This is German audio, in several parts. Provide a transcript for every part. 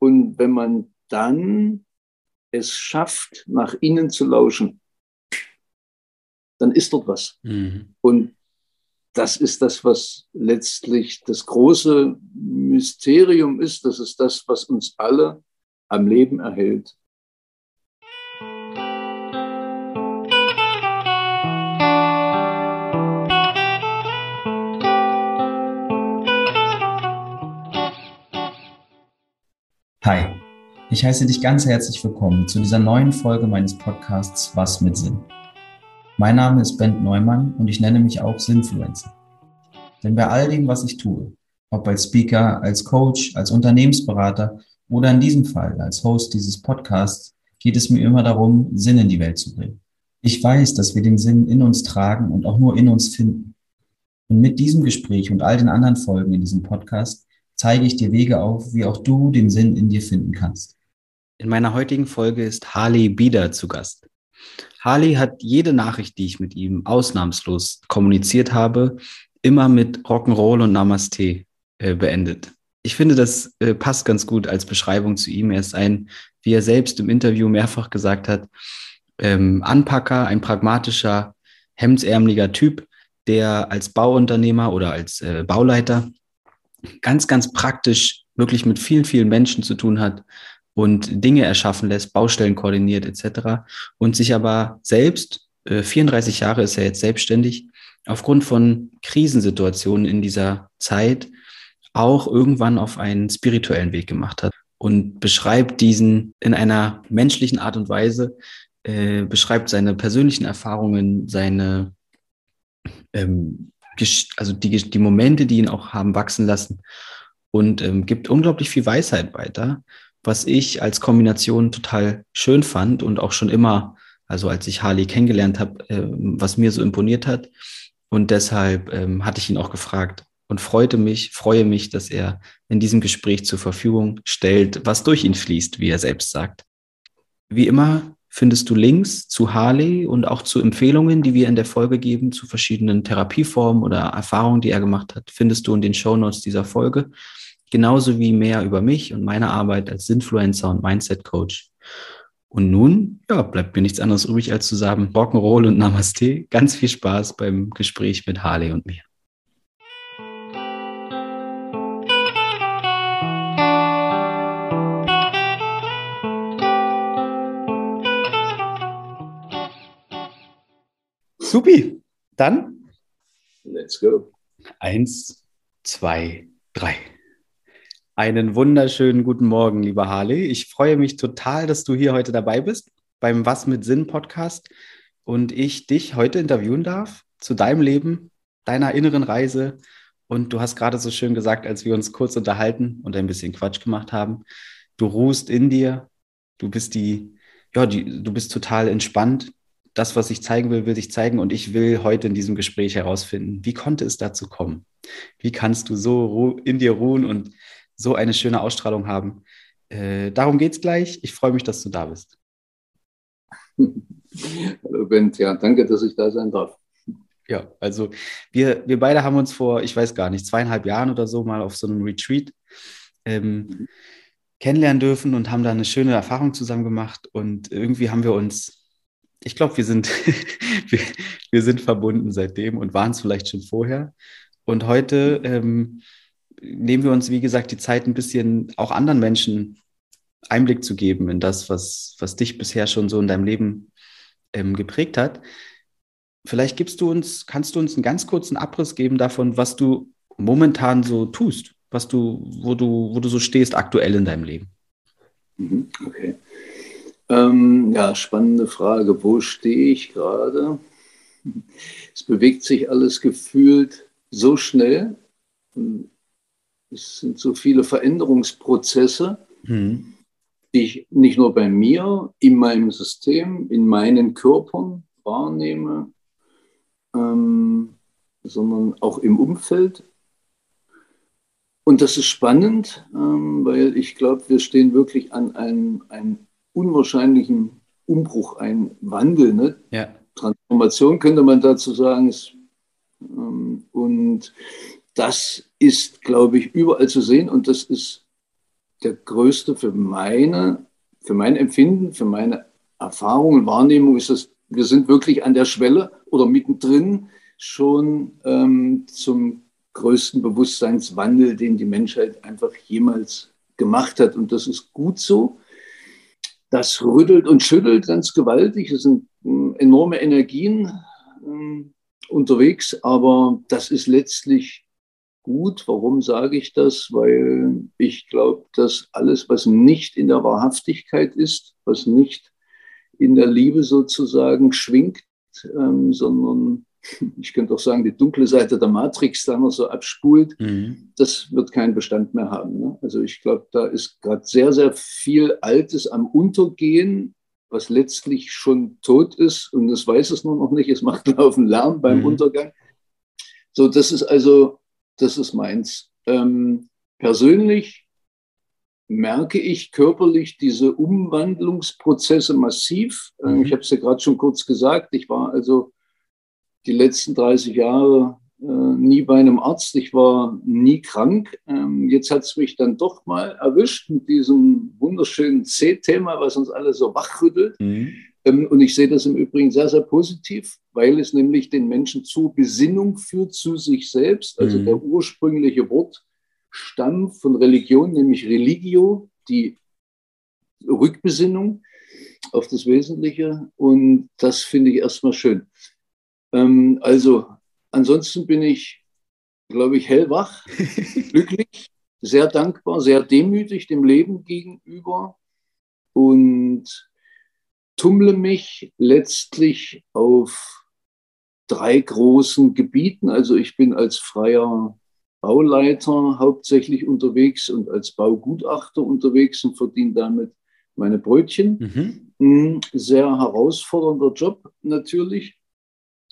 Und wenn man dann es schafft, nach innen zu lauschen, dann ist dort was. Mhm. Und das ist das, was letztlich das große Mysterium ist. Das ist das, was uns alle am Leben erhält. Hi, ich heiße dich ganz herzlich willkommen zu dieser neuen Folge meines Podcasts Was mit Sinn. Mein Name ist Bent Neumann und ich nenne mich auch Sinfluencer. Denn bei all dem, was ich tue, ob als Speaker, als Coach, als Unternehmensberater oder in diesem Fall als Host dieses Podcasts, geht es mir immer darum, Sinn in die Welt zu bringen. Ich weiß, dass wir den Sinn in uns tragen und auch nur in uns finden. Und mit diesem Gespräch und all den anderen Folgen in diesem Podcast zeige ich dir Wege auf, wie auch du den Sinn in dir finden kannst. In meiner heutigen Folge ist Harley Bieder zu Gast. Harley hat jede Nachricht, die ich mit ihm ausnahmslos kommuniziert habe, immer mit Rock'n'Roll und Namaste äh, beendet. Ich finde, das äh, passt ganz gut als Beschreibung zu ihm. Er ist ein, wie er selbst im Interview mehrfach gesagt hat, ähm, Anpacker, ein pragmatischer, hemdsärmeliger Typ, der als Bauunternehmer oder als äh, Bauleiter ganz, ganz praktisch wirklich mit vielen, vielen Menschen zu tun hat und Dinge erschaffen lässt, Baustellen koordiniert etc. und sich aber selbst, äh, 34 Jahre ist er jetzt selbstständig, aufgrund von Krisensituationen in dieser Zeit auch irgendwann auf einen spirituellen Weg gemacht hat und beschreibt diesen in einer menschlichen Art und Weise, äh, beschreibt seine persönlichen Erfahrungen, seine ähm, also die, die Momente, die ihn auch haben wachsen lassen und ähm, gibt unglaublich viel Weisheit weiter, was ich als Kombination total schön fand und auch schon immer, also als ich Harley kennengelernt habe, äh, was mir so imponiert hat. Und deshalb ähm, hatte ich ihn auch gefragt und freute mich, freue mich, dass er in diesem Gespräch zur Verfügung stellt, was durch ihn fließt, wie er selbst sagt. Wie immer findest du Links zu Harley und auch zu Empfehlungen, die wir in der Folge geben, zu verschiedenen Therapieformen oder Erfahrungen, die er gemacht hat, findest du in den Shownotes dieser Folge. Genauso wie mehr über mich und meine Arbeit als Influencer und Mindset Coach. Und nun, ja, bleibt mir nichts anderes übrig, als zu sagen, Rock'n'Roll und Namaste. Ganz viel Spaß beim Gespräch mit Harley und mir. Supi, dann. Let's go. Eins, zwei, drei. Einen wunderschönen guten Morgen, lieber Harley. Ich freue mich total, dass du hier heute dabei bist beim Was mit Sinn Podcast und ich dich heute interviewen darf zu deinem Leben, deiner inneren Reise. Und du hast gerade so schön gesagt, als wir uns kurz unterhalten und ein bisschen Quatsch gemacht haben, du ruhst in dir, du bist die, ja, die, du bist total entspannt, das, was ich zeigen will, will sich zeigen und ich will heute in diesem Gespräch herausfinden, wie konnte es dazu kommen? Wie kannst du so in dir ruhen und so eine schöne Ausstrahlung haben? Äh, darum geht es gleich. Ich freue mich, dass du da bist. Hallo Bent, ja, danke, dass ich da sein darf. Ja, also wir, wir beide haben uns vor, ich weiß gar nicht, zweieinhalb Jahren oder so mal auf so einem Retreat ähm, mhm. kennenlernen dürfen und haben da eine schöne Erfahrung zusammen gemacht und irgendwie haben wir uns ich glaube, wir sind, wir, wir, sind verbunden seitdem und waren es vielleicht schon vorher. Und heute ähm, nehmen wir uns, wie gesagt, die Zeit, ein bisschen auch anderen Menschen Einblick zu geben in das, was, was dich bisher schon so in deinem Leben ähm, geprägt hat. Vielleicht gibst du uns, kannst du uns einen ganz kurzen Abriss geben davon, was du momentan so tust, was du, wo du, wo du so stehst aktuell in deinem Leben. Mhm, okay. Ähm, ja, spannende Frage. Wo stehe ich gerade? Es bewegt sich alles gefühlt so schnell. Es sind so viele Veränderungsprozesse, mhm. die ich nicht nur bei mir, in meinem System, in meinen Körpern wahrnehme, ähm, sondern auch im Umfeld. Und das ist spannend, ähm, weil ich glaube, wir stehen wirklich an einem, einem unwahrscheinlichen Umbruch, ein Wandel. Ne? Ja. Transformation könnte man dazu sagen. Ist, ähm, und das ist, glaube ich, überall zu sehen und das ist der größte für meine, für mein Empfinden, für meine Erfahrung und Wahrnehmung ist es, wir sind wirklich an der Schwelle oder mittendrin schon ähm, zum größten Bewusstseinswandel, den die Menschheit einfach jemals gemacht hat. Und das ist gut so. Das rüttelt und schüttelt ganz gewaltig. Es sind äh, enorme Energien äh, unterwegs, aber das ist letztlich gut. Warum sage ich das? Weil ich glaube, dass alles, was nicht in der Wahrhaftigkeit ist, was nicht in der Liebe sozusagen schwingt, ähm, sondern ich könnte auch sagen, die dunkle Seite der Matrix da noch so abspult, mhm. das wird keinen Bestand mehr haben. Ne? Also ich glaube, da ist gerade sehr, sehr viel Altes am Untergehen, was letztlich schon tot ist und es weiß es nur noch nicht. Es macht Laufen Lärm beim mhm. Untergang. So, das ist also, das ist meins. Ähm, persönlich merke ich körperlich diese Umwandlungsprozesse massiv. Ähm, mhm. Ich habe es ja gerade schon kurz gesagt. Ich war also die letzten 30 Jahre äh, nie bei einem Arzt. Ich war nie krank. Ähm, jetzt hat es mich dann doch mal erwischt mit diesem wunderschönen C-Thema, was uns alle so wachrüttelt. Mhm. Ähm, und ich sehe das im Übrigen sehr, sehr positiv, weil es nämlich den Menschen zur Besinnung führt zu sich selbst. Also mhm. der ursprüngliche Wortstamm von Religion, nämlich Religio, die Rückbesinnung auf das Wesentliche. Und das finde ich erstmal schön. Ähm, also ansonsten bin ich, glaube ich, hellwach, glücklich, sehr dankbar, sehr demütig dem Leben gegenüber und tummle mich letztlich auf drei großen Gebieten. Also ich bin als freier Bauleiter hauptsächlich unterwegs und als Baugutachter unterwegs und verdiene damit meine Brötchen. Mhm. Hm, sehr herausfordernder Job natürlich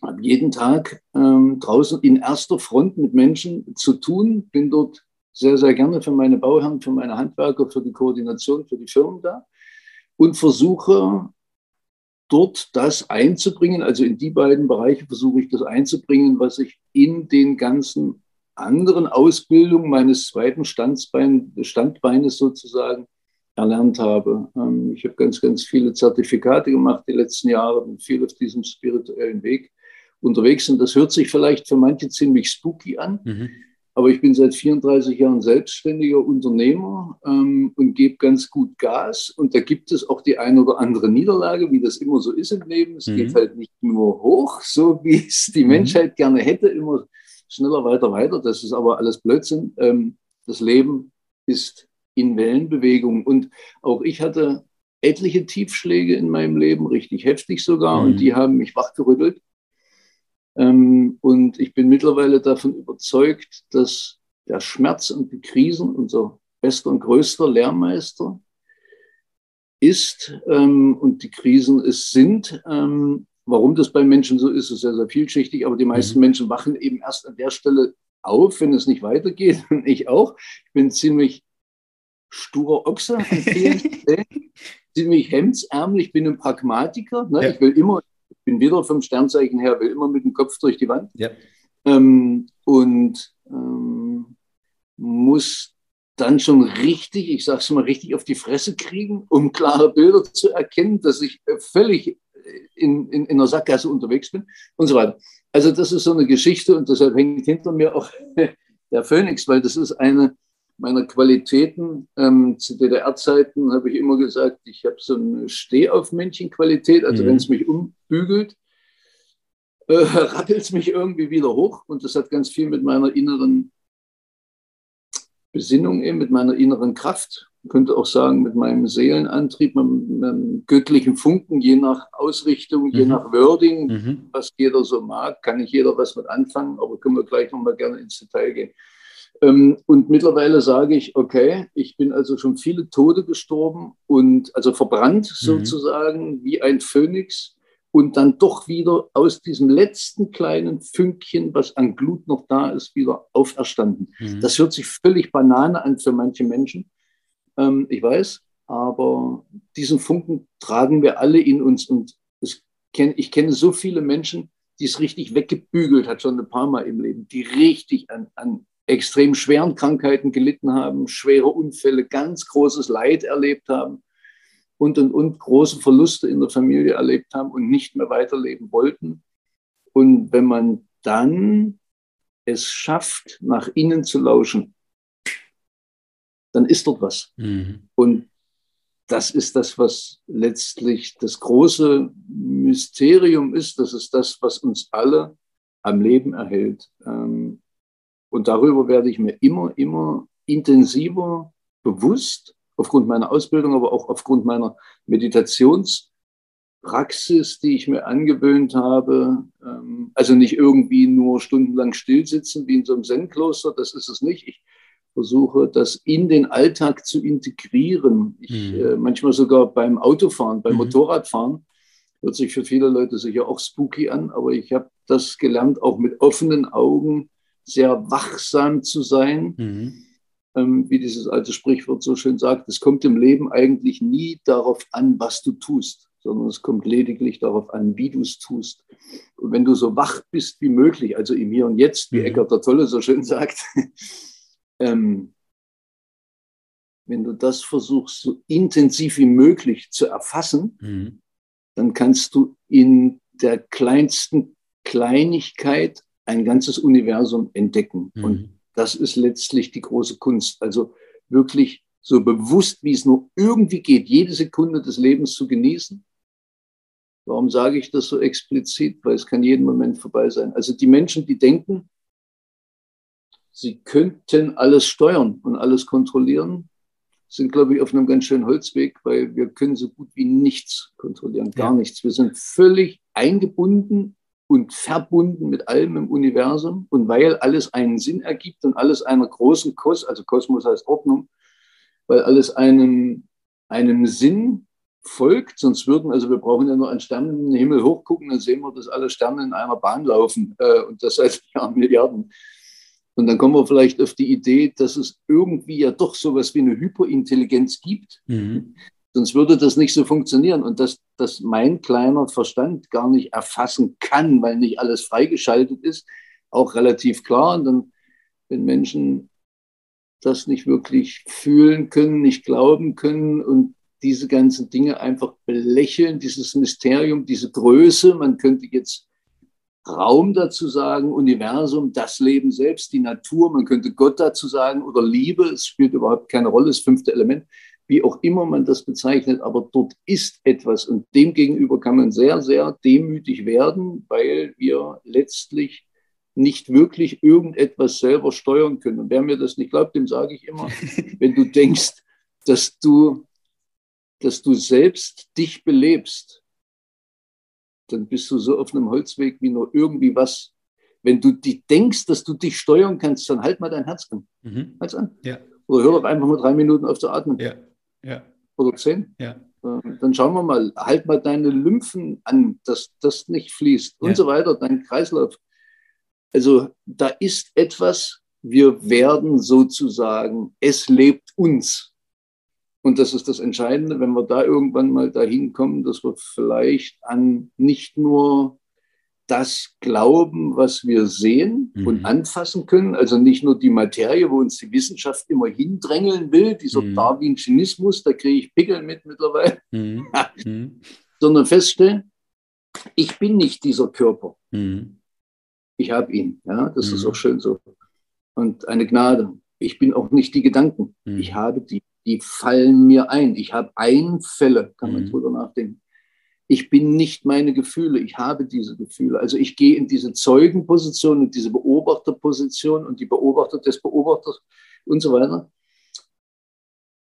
habe jeden Tag ähm, draußen in erster Front mit Menschen zu tun, bin dort sehr, sehr gerne für meine Bauherren, für meine Handwerker, für die Koordination, für die Firmen da. Und versuche dort das einzubringen, also in die beiden Bereiche versuche ich das einzubringen, was ich in den ganzen anderen Ausbildungen meines zweiten Standbein, Standbeines sozusagen erlernt habe. Ähm, ich habe ganz, ganz viele Zertifikate gemacht die letzten Jahre und viel auf diesem spirituellen Weg unterwegs und das hört sich vielleicht für manche ziemlich spooky an. Mhm. Aber ich bin seit 34 Jahren selbstständiger Unternehmer ähm, und gebe ganz gut Gas. Und da gibt es auch die eine oder andere Niederlage, wie das immer so ist im Leben. Es mhm. geht halt nicht nur hoch, so wie es die mhm. Menschheit gerne hätte, immer schneller, weiter, weiter. Das ist aber alles Blödsinn. Ähm, das Leben ist in Wellenbewegung. Und auch ich hatte etliche Tiefschläge in meinem Leben, richtig heftig sogar. Und mhm. die haben mich wachgerüttelt. Ähm, und ich bin mittlerweile davon überzeugt, dass der Schmerz und die Krisen unser bester und größter Lehrmeister ist ähm, und die Krisen es sind. Ähm, warum das bei Menschen so ist, ist sehr, sehr vielschichtig, aber die meisten mhm. Menschen wachen eben erst an der Stelle auf, wenn es nicht weitergeht. Und ich auch. Ich bin ziemlich sturer Ochse an vielen Stellen, ziemlich hemdsärmlich, bin ein Pragmatiker. Ne? Ja. Ich will immer bin wieder vom Sternzeichen her, will immer mit dem Kopf durch die Wand. Ja. Ähm, und ähm, muss dann schon richtig, ich sage es mal richtig, auf die Fresse kriegen, um klare Bilder zu erkennen, dass ich äh, völlig in, in, in einer Sackgasse unterwegs bin und so weiter. Also das ist so eine Geschichte und deshalb hängt hinter mir auch der Phönix, weil das ist eine, meiner Qualitäten. Ähm, zu DDR-Zeiten habe ich immer gesagt, ich habe so eine Stehaufmännchen-Qualität. Also mhm. wenn es mich umbügelt, äh, rappelt es mich irgendwie wieder hoch. Und das hat ganz viel mit meiner inneren Besinnung, eben, mit meiner inneren Kraft. Man könnte auch sagen, mit meinem Seelenantrieb, mit meinem göttlichen Funken, je nach Ausrichtung, mhm. je nach Wording, mhm. was jeder so mag, kann nicht jeder was mit anfangen, aber können wir gleich nochmal gerne ins Detail gehen. Ähm, und mittlerweile sage ich, okay, ich bin also schon viele Tode gestorben und also verbrannt mhm. sozusagen wie ein Phönix und dann doch wieder aus diesem letzten kleinen Fünkchen, was an Glut noch da ist, wieder auferstanden. Mhm. Das hört sich völlig Banane an für manche Menschen. Ähm, ich weiß, aber diesen Funken tragen wir alle in uns und es, ich kenne so viele Menschen, die es richtig weggebügelt hat, schon ein paar Mal im Leben, die richtig an, an extrem schweren Krankheiten gelitten haben, schwere Unfälle, ganz großes Leid erlebt haben und, und, und große Verluste in der Familie erlebt haben und nicht mehr weiterleben wollten. Und wenn man dann es schafft, nach innen zu lauschen, dann ist dort was. Mhm. Und das ist das, was letztlich das große Mysterium ist. Das ist das, was uns alle am Leben erhält. Ähm, und darüber werde ich mir immer, immer intensiver bewusst, aufgrund meiner Ausbildung, aber auch aufgrund meiner Meditationspraxis, die ich mir angewöhnt habe. Ähm, also nicht irgendwie nur stundenlang stillsitzen wie in so einem Zen-Kloster, das ist es nicht. Ich versuche, das in den Alltag zu integrieren. Ich, mhm. äh, manchmal sogar beim Autofahren, beim mhm. Motorradfahren. Hört sich für viele Leute sicher auch spooky an, aber ich habe das gelernt, auch mit offenen Augen sehr wachsam zu sein. Mhm. Ähm, wie dieses alte Sprichwort so schön sagt, es kommt im Leben eigentlich nie darauf an, was du tust, sondern es kommt lediglich darauf an, wie du es tust. Und wenn du so wach bist wie möglich, also im Hier und Jetzt, wie mhm. Eckart der Tolle so schön sagt, ähm, wenn du das versuchst, so intensiv wie möglich zu erfassen, mhm. dann kannst du in der kleinsten Kleinigkeit ein ganzes Universum entdecken. Mhm. Und das ist letztlich die große Kunst. Also wirklich so bewusst, wie es nur irgendwie geht, jede Sekunde des Lebens zu genießen. Warum sage ich das so explizit? Weil es kann jeden Moment vorbei sein. Also die Menschen, die denken, sie könnten alles steuern und alles kontrollieren, sind, glaube ich, auf einem ganz schönen Holzweg, weil wir können so gut wie nichts kontrollieren, gar ja. nichts. Wir sind völlig eingebunden und verbunden mit allem im Universum. Und weil alles einen Sinn ergibt und alles einer großen Kosmos, also Kosmos heißt Ordnung, weil alles einem, einem Sinn folgt, sonst würden, also wir brauchen ja nur an Sternen in den Himmel hochgucken, dann sehen wir, dass alle Sterne in einer Bahn laufen äh, und das seit Jahren Milliarden. Und dann kommen wir vielleicht auf die Idee, dass es irgendwie ja doch sowas wie eine Hyperintelligenz gibt. Mhm. Sonst würde das nicht so funktionieren. Und dass, dass mein kleiner Verstand gar nicht erfassen kann, weil nicht alles freigeschaltet ist, auch relativ klar. Und dann, wenn Menschen das nicht wirklich fühlen können, nicht glauben können und diese ganzen Dinge einfach belächeln, dieses Mysterium, diese Größe, man könnte jetzt Raum dazu sagen, Universum, das Leben selbst, die Natur, man könnte Gott dazu sagen oder Liebe, es spielt überhaupt keine Rolle, das fünfte Element, wie auch immer man das bezeichnet, aber dort ist etwas und demgegenüber kann man sehr, sehr demütig werden, weil wir letztlich nicht wirklich irgendetwas selber steuern können. Und wer mir das nicht glaubt, dem sage ich immer, wenn du denkst, dass du, dass du selbst dich belebst, dann bist du so auf einem Holzweg wie nur irgendwie was. Wenn du die denkst, dass du dich steuern kannst, dann halt mal dein Herz an. Mhm. Halt's an. Ja. Oder hör doch einfach mal drei Minuten auf zu atmen. Ja. Ja. Oder zehn. Ja. Äh, dann schauen wir mal, halt mal deine Lymphen an, dass das nicht fließt ja. und so weiter, dein Kreislauf. Also da ist etwas, wir werden sozusagen, es lebt uns. Und das ist das Entscheidende, wenn wir da irgendwann mal dahin kommen, dass wir vielleicht an nicht nur das glauben, was wir sehen mhm. und anfassen können, also nicht nur die Materie, wo uns die Wissenschaft immer hindrängeln will, dieser mhm. Darwinismus, da kriege ich Pickel mit mittlerweile, mhm. mhm. sondern feststellen, ich bin nicht dieser Körper. Mhm. Ich habe ihn. Ja, das ist mhm. auch schön so. Und eine Gnade. Ich bin auch nicht die Gedanken. Ich habe die die fallen mir ein. Ich habe Einfälle, kann man drüber nachdenken. Ich bin nicht meine Gefühle, ich habe diese Gefühle. Also ich gehe in diese Zeugenposition und diese Beobachterposition und die Beobachter des Beobachters und so weiter.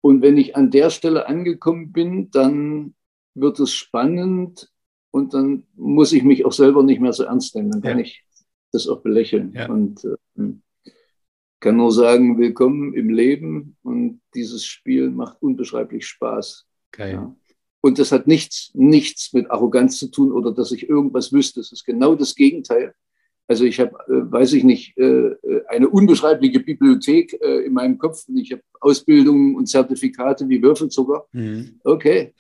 Und wenn ich an der Stelle angekommen bin, dann wird es spannend und dann muss ich mich auch selber nicht mehr so ernst nehmen. Dann kann ja. ich das auch belächeln. Ja. Und äh, kann nur sagen, willkommen im Leben und dieses Spiel macht unbeschreiblich Spaß. Geil. Ja. Und das hat nichts, nichts mit Arroganz zu tun oder dass ich irgendwas wüsste. Es ist genau das Gegenteil. Also ich habe, äh, weiß ich nicht, äh, äh, eine unbeschreibliche Bibliothek äh, in meinem Kopf und ich habe Ausbildungen und Zertifikate wie Würfelzucker. Mhm. Okay.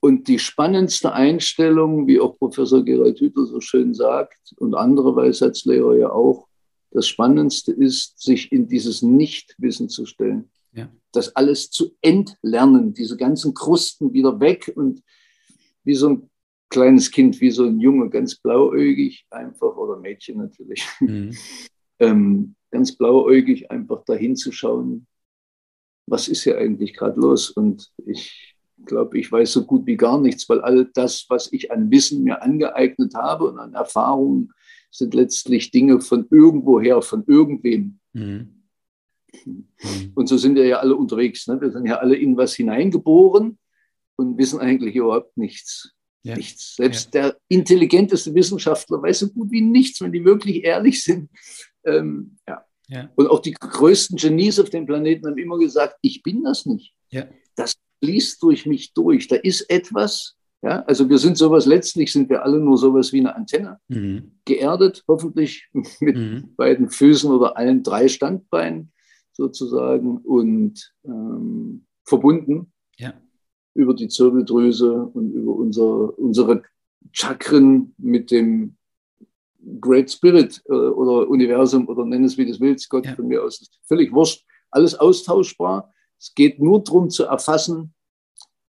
Und die spannendste Einstellung, wie auch Professor Gerald Hüther so schön sagt und andere Weisheitslehrer ja auch, Das Spannendste ist, sich in dieses Nichtwissen zu stellen. Das alles zu entlernen, diese ganzen Krusten wieder weg und wie so ein kleines Kind, wie so ein Junge, ganz blauäugig einfach, oder Mädchen natürlich, mhm. ähm, ganz blauäugig einfach dahin zu schauen, was ist hier eigentlich gerade los? Und ich glaube, ich weiß so gut wie gar nichts, weil all das, was ich an Wissen mir angeeignet habe und an Erfahrungen, sind letztlich Dinge von irgendwoher, von irgendwem. Mhm. Mhm. Und so sind wir ja alle unterwegs. Ne? Wir sind ja alle in was hineingeboren und wissen eigentlich überhaupt nichts. Ja. Nichts. Selbst ja. der intelligenteste Wissenschaftler weiß so gut wie nichts, wenn die wirklich ehrlich sind. Ähm, ja. ja. Und auch die größten Genies auf dem Planeten haben immer gesagt, ich bin das nicht. Ja. Das fließt durch mich durch. Da ist etwas, ja, also wir sind sowas, letztlich sind wir alle nur sowas wie eine Antenne, mhm. geerdet, hoffentlich mit mhm. beiden Füßen oder allen drei Standbeinen sozusagen und ähm, verbunden ja. über die Zirbeldrüse und über unser, unsere Chakren mit dem Great Spirit äh, oder Universum oder nenn es wie du willst, Gott ja. von mir aus, ist völlig wurscht, alles austauschbar. Es geht nur darum zu erfassen,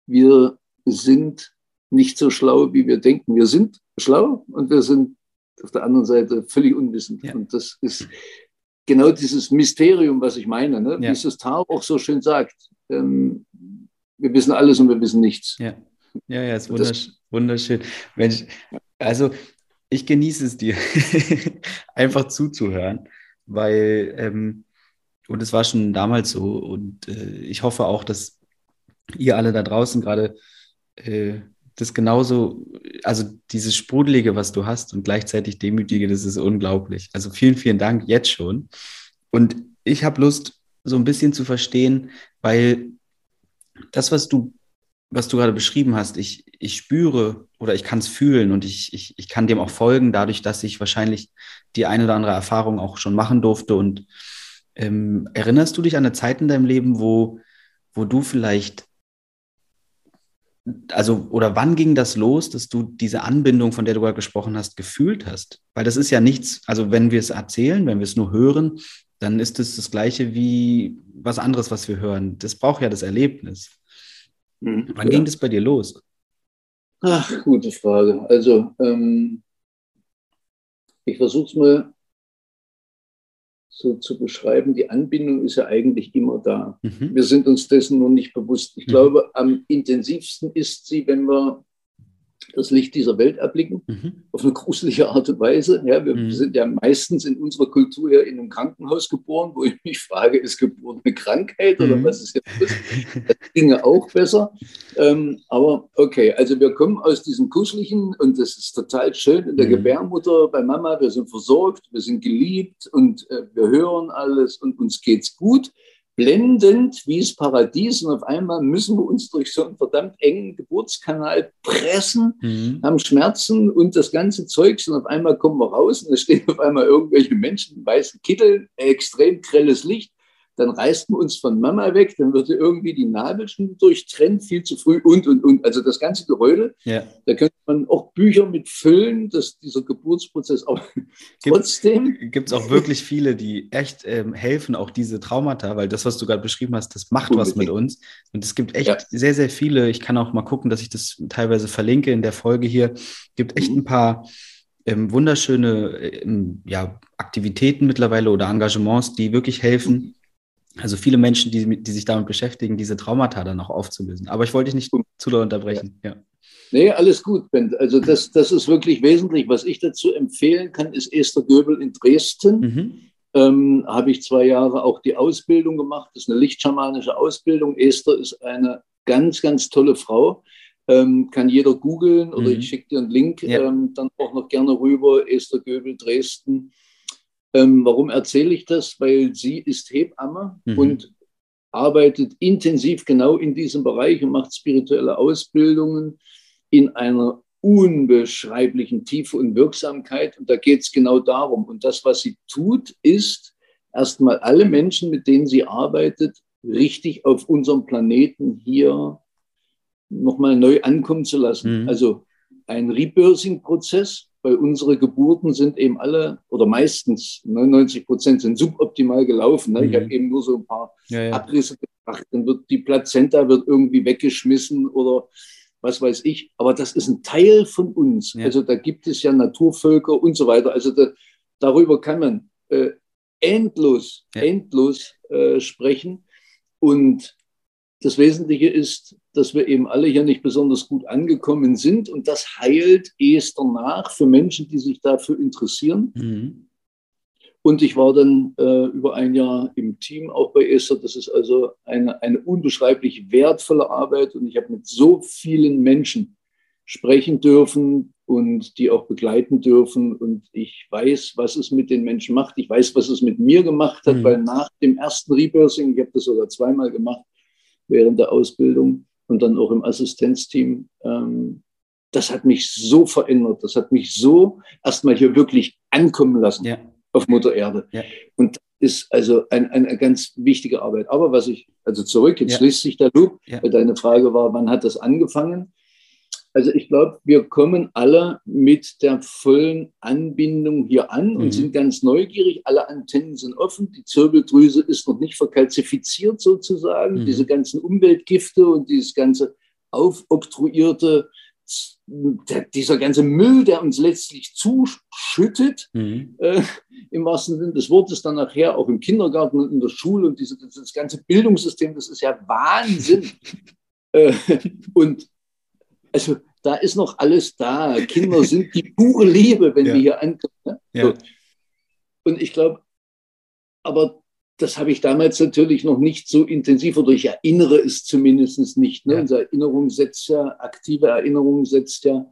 wir sind nicht so schlau, wie wir denken. Wir sind schlau und wir sind auf der anderen Seite völlig unwissend. Ja. Und das ist genau dieses Mysterium, was ich meine, ne? ja. wie es Tao auch so schön sagt. Ähm, wir wissen alles und wir wissen nichts. Ja, ja, ja, ist wunderschön. wunderschön. Mensch, also ich genieße es dir, einfach zuzuhören, weil, ähm, und es war schon damals so, und äh, ich hoffe auch, dass ihr alle da draußen gerade äh, das genauso, also dieses Sprudelige, was du hast und gleichzeitig Demütige, das ist unglaublich. Also vielen, vielen Dank jetzt schon. Und ich habe Lust, so ein bisschen zu verstehen, weil das, was du, was du gerade beschrieben hast, ich, ich spüre oder ich kann es fühlen und ich, ich, ich kann dem auch folgen, dadurch, dass ich wahrscheinlich die eine oder andere Erfahrung auch schon machen durfte. Und ähm, erinnerst du dich an eine Zeit in deinem Leben, wo, wo du vielleicht also, oder wann ging das los, dass du diese Anbindung, von der du gerade gesprochen hast, gefühlt hast? Weil das ist ja nichts, also wenn wir es erzählen, wenn wir es nur hören, dann ist es das Gleiche wie was anderes, was wir hören. Das braucht ja das Erlebnis. Mhm, wann ja. ging das bei dir los? Ach, gute Frage. Also, ähm, ich versuche es mal so zu beschreiben, die Anbindung ist ja eigentlich immer da. Mhm. Wir sind uns dessen noch nicht bewusst. Ich mhm. glaube, am intensivsten ist sie, wenn wir das Licht dieser Welt erblicken, mhm. auf eine gruselige Art und Weise. Ja, wir mhm. sind ja meistens in unserer Kultur ja in einem Krankenhaus geboren, wo ich mich frage, ist Geburt eine Krankheit oder mhm. was ist jetzt das? Das ginge auch besser. Ähm, aber okay, also wir kommen aus diesem Kuscheligen und das ist total schön in der mhm. Gebärmutter bei Mama. Wir sind versorgt, wir sind geliebt und äh, wir hören alles und uns geht's gut blendend wie das Paradies und auf einmal müssen wir uns durch so einen verdammt engen Geburtskanal pressen, mhm. haben Schmerzen und das ganze Zeugs und auf einmal kommen wir raus und es stehen auf einmal irgendwelche Menschen in weißen Kitteln, extrem grelles Licht dann reißt man uns von Mama weg, dann wird irgendwie die Nabelschnur durchtrennt, viel zu früh und, und, und. Also das ganze Gerödel, ja. da könnte man auch Bücher mit füllen, dass dieser Geburtsprozess auch trotzdem... Gibt es auch wirklich viele, die echt ähm, helfen, auch diese Traumata, weil das, was du gerade beschrieben hast, das macht Unbedingt. was mit uns. Und es gibt echt ja. sehr, sehr viele, ich kann auch mal gucken, dass ich das teilweise verlinke in der Folge hier, gibt echt mhm. ein paar... Ähm, wunderschöne ähm, ja, Aktivitäten mittlerweile oder Engagements, die wirklich helfen, also viele Menschen, die, die sich damit beschäftigen, diese Traumata dann auch aufzulösen. Aber ich wollte dich nicht zu doll unterbrechen. Ja. Nee, alles gut, Ben. Also das, das ist wirklich wesentlich. Was ich dazu empfehlen kann, ist Esther Göbel in Dresden. Mhm. Ähm, habe ich zwei Jahre auch die Ausbildung gemacht. Das ist eine lichtschamanische Ausbildung. Esther ist eine ganz, ganz tolle Frau. Ähm, kann jeder googeln oder mhm. ich schicke dir einen Link ja. ähm, dann auch noch gerne rüber. Esther Göbel, Dresden. Ähm, warum erzähle ich das? Weil sie ist Hebamme mhm. und arbeitet intensiv genau in diesem Bereich und macht spirituelle Ausbildungen in einer unbeschreiblichen Tiefe und Wirksamkeit. Und da geht es genau darum. Und das, was sie tut, ist erstmal alle Menschen, mit denen sie arbeitet, richtig auf unserem Planeten hier nochmal neu ankommen zu lassen. Mhm. Also ein Rebirthing-Prozess, weil unsere Geburten sind eben alle oder meistens 99 Prozent sind suboptimal gelaufen. Ne? Mhm. Ich habe eben nur so ein paar ja, ja. Abrisse gebracht. Dann wird die Plazenta wird irgendwie weggeschmissen oder was weiß ich. Aber das ist ein Teil von uns. Ja. Also da gibt es ja Naturvölker und so weiter. Also da, darüber kann man äh, endlos, endlos äh, sprechen. Und das Wesentliche ist, dass wir eben alle hier nicht besonders gut angekommen sind. Und das heilt erst danach für Menschen, die sich dafür interessieren. Mhm. Und ich war dann äh, über ein Jahr im Team auch bei Esther. Das ist also eine, eine unbeschreiblich wertvolle Arbeit. Und ich habe mit so vielen Menschen sprechen dürfen und die auch begleiten dürfen. Und ich weiß, was es mit den Menschen macht. Ich weiß, was es mit mir gemacht hat, mhm. weil nach dem ersten Rebirthing, ich habe das sogar zweimal gemacht während der Ausbildung und dann auch im Assistenzteam, ähm, das hat mich so verändert. Das hat mich so erstmal hier wirklich ankommen lassen. Ja auf Mutter Erde. Ja. Und ist also ein, eine ganz wichtige Arbeit. Aber was ich, also zurück, jetzt ja. schließt sich der Loop. Ja. Deine Frage war, wann hat das angefangen? Also ich glaube, wir kommen alle mit der vollen Anbindung hier an mhm. und sind ganz neugierig. Alle Antennen sind offen. Die Zirbeldrüse ist noch nicht verkalzifiziert sozusagen. Mhm. Diese ganzen Umweltgifte und dieses ganze aufoktroyierte der, dieser ganze Müll, der uns letztlich zuschüttet, mhm. äh, im wahrsten Sinne des Wortes, dann nachher auch im Kindergarten und in der Schule und diese, das ganze Bildungssystem, das ist ja Wahnsinn. äh, und also da ist noch alles da. Kinder sind die pure Liebe, wenn ja. wir hier ankommen. Ne? Ja. So. Und ich glaube, aber das habe ich damals natürlich noch nicht so intensiv oder ich erinnere es zumindest nicht. Ne? Ja. Unsere Erinnerung setzt ja, aktive Erinnerung setzt ja,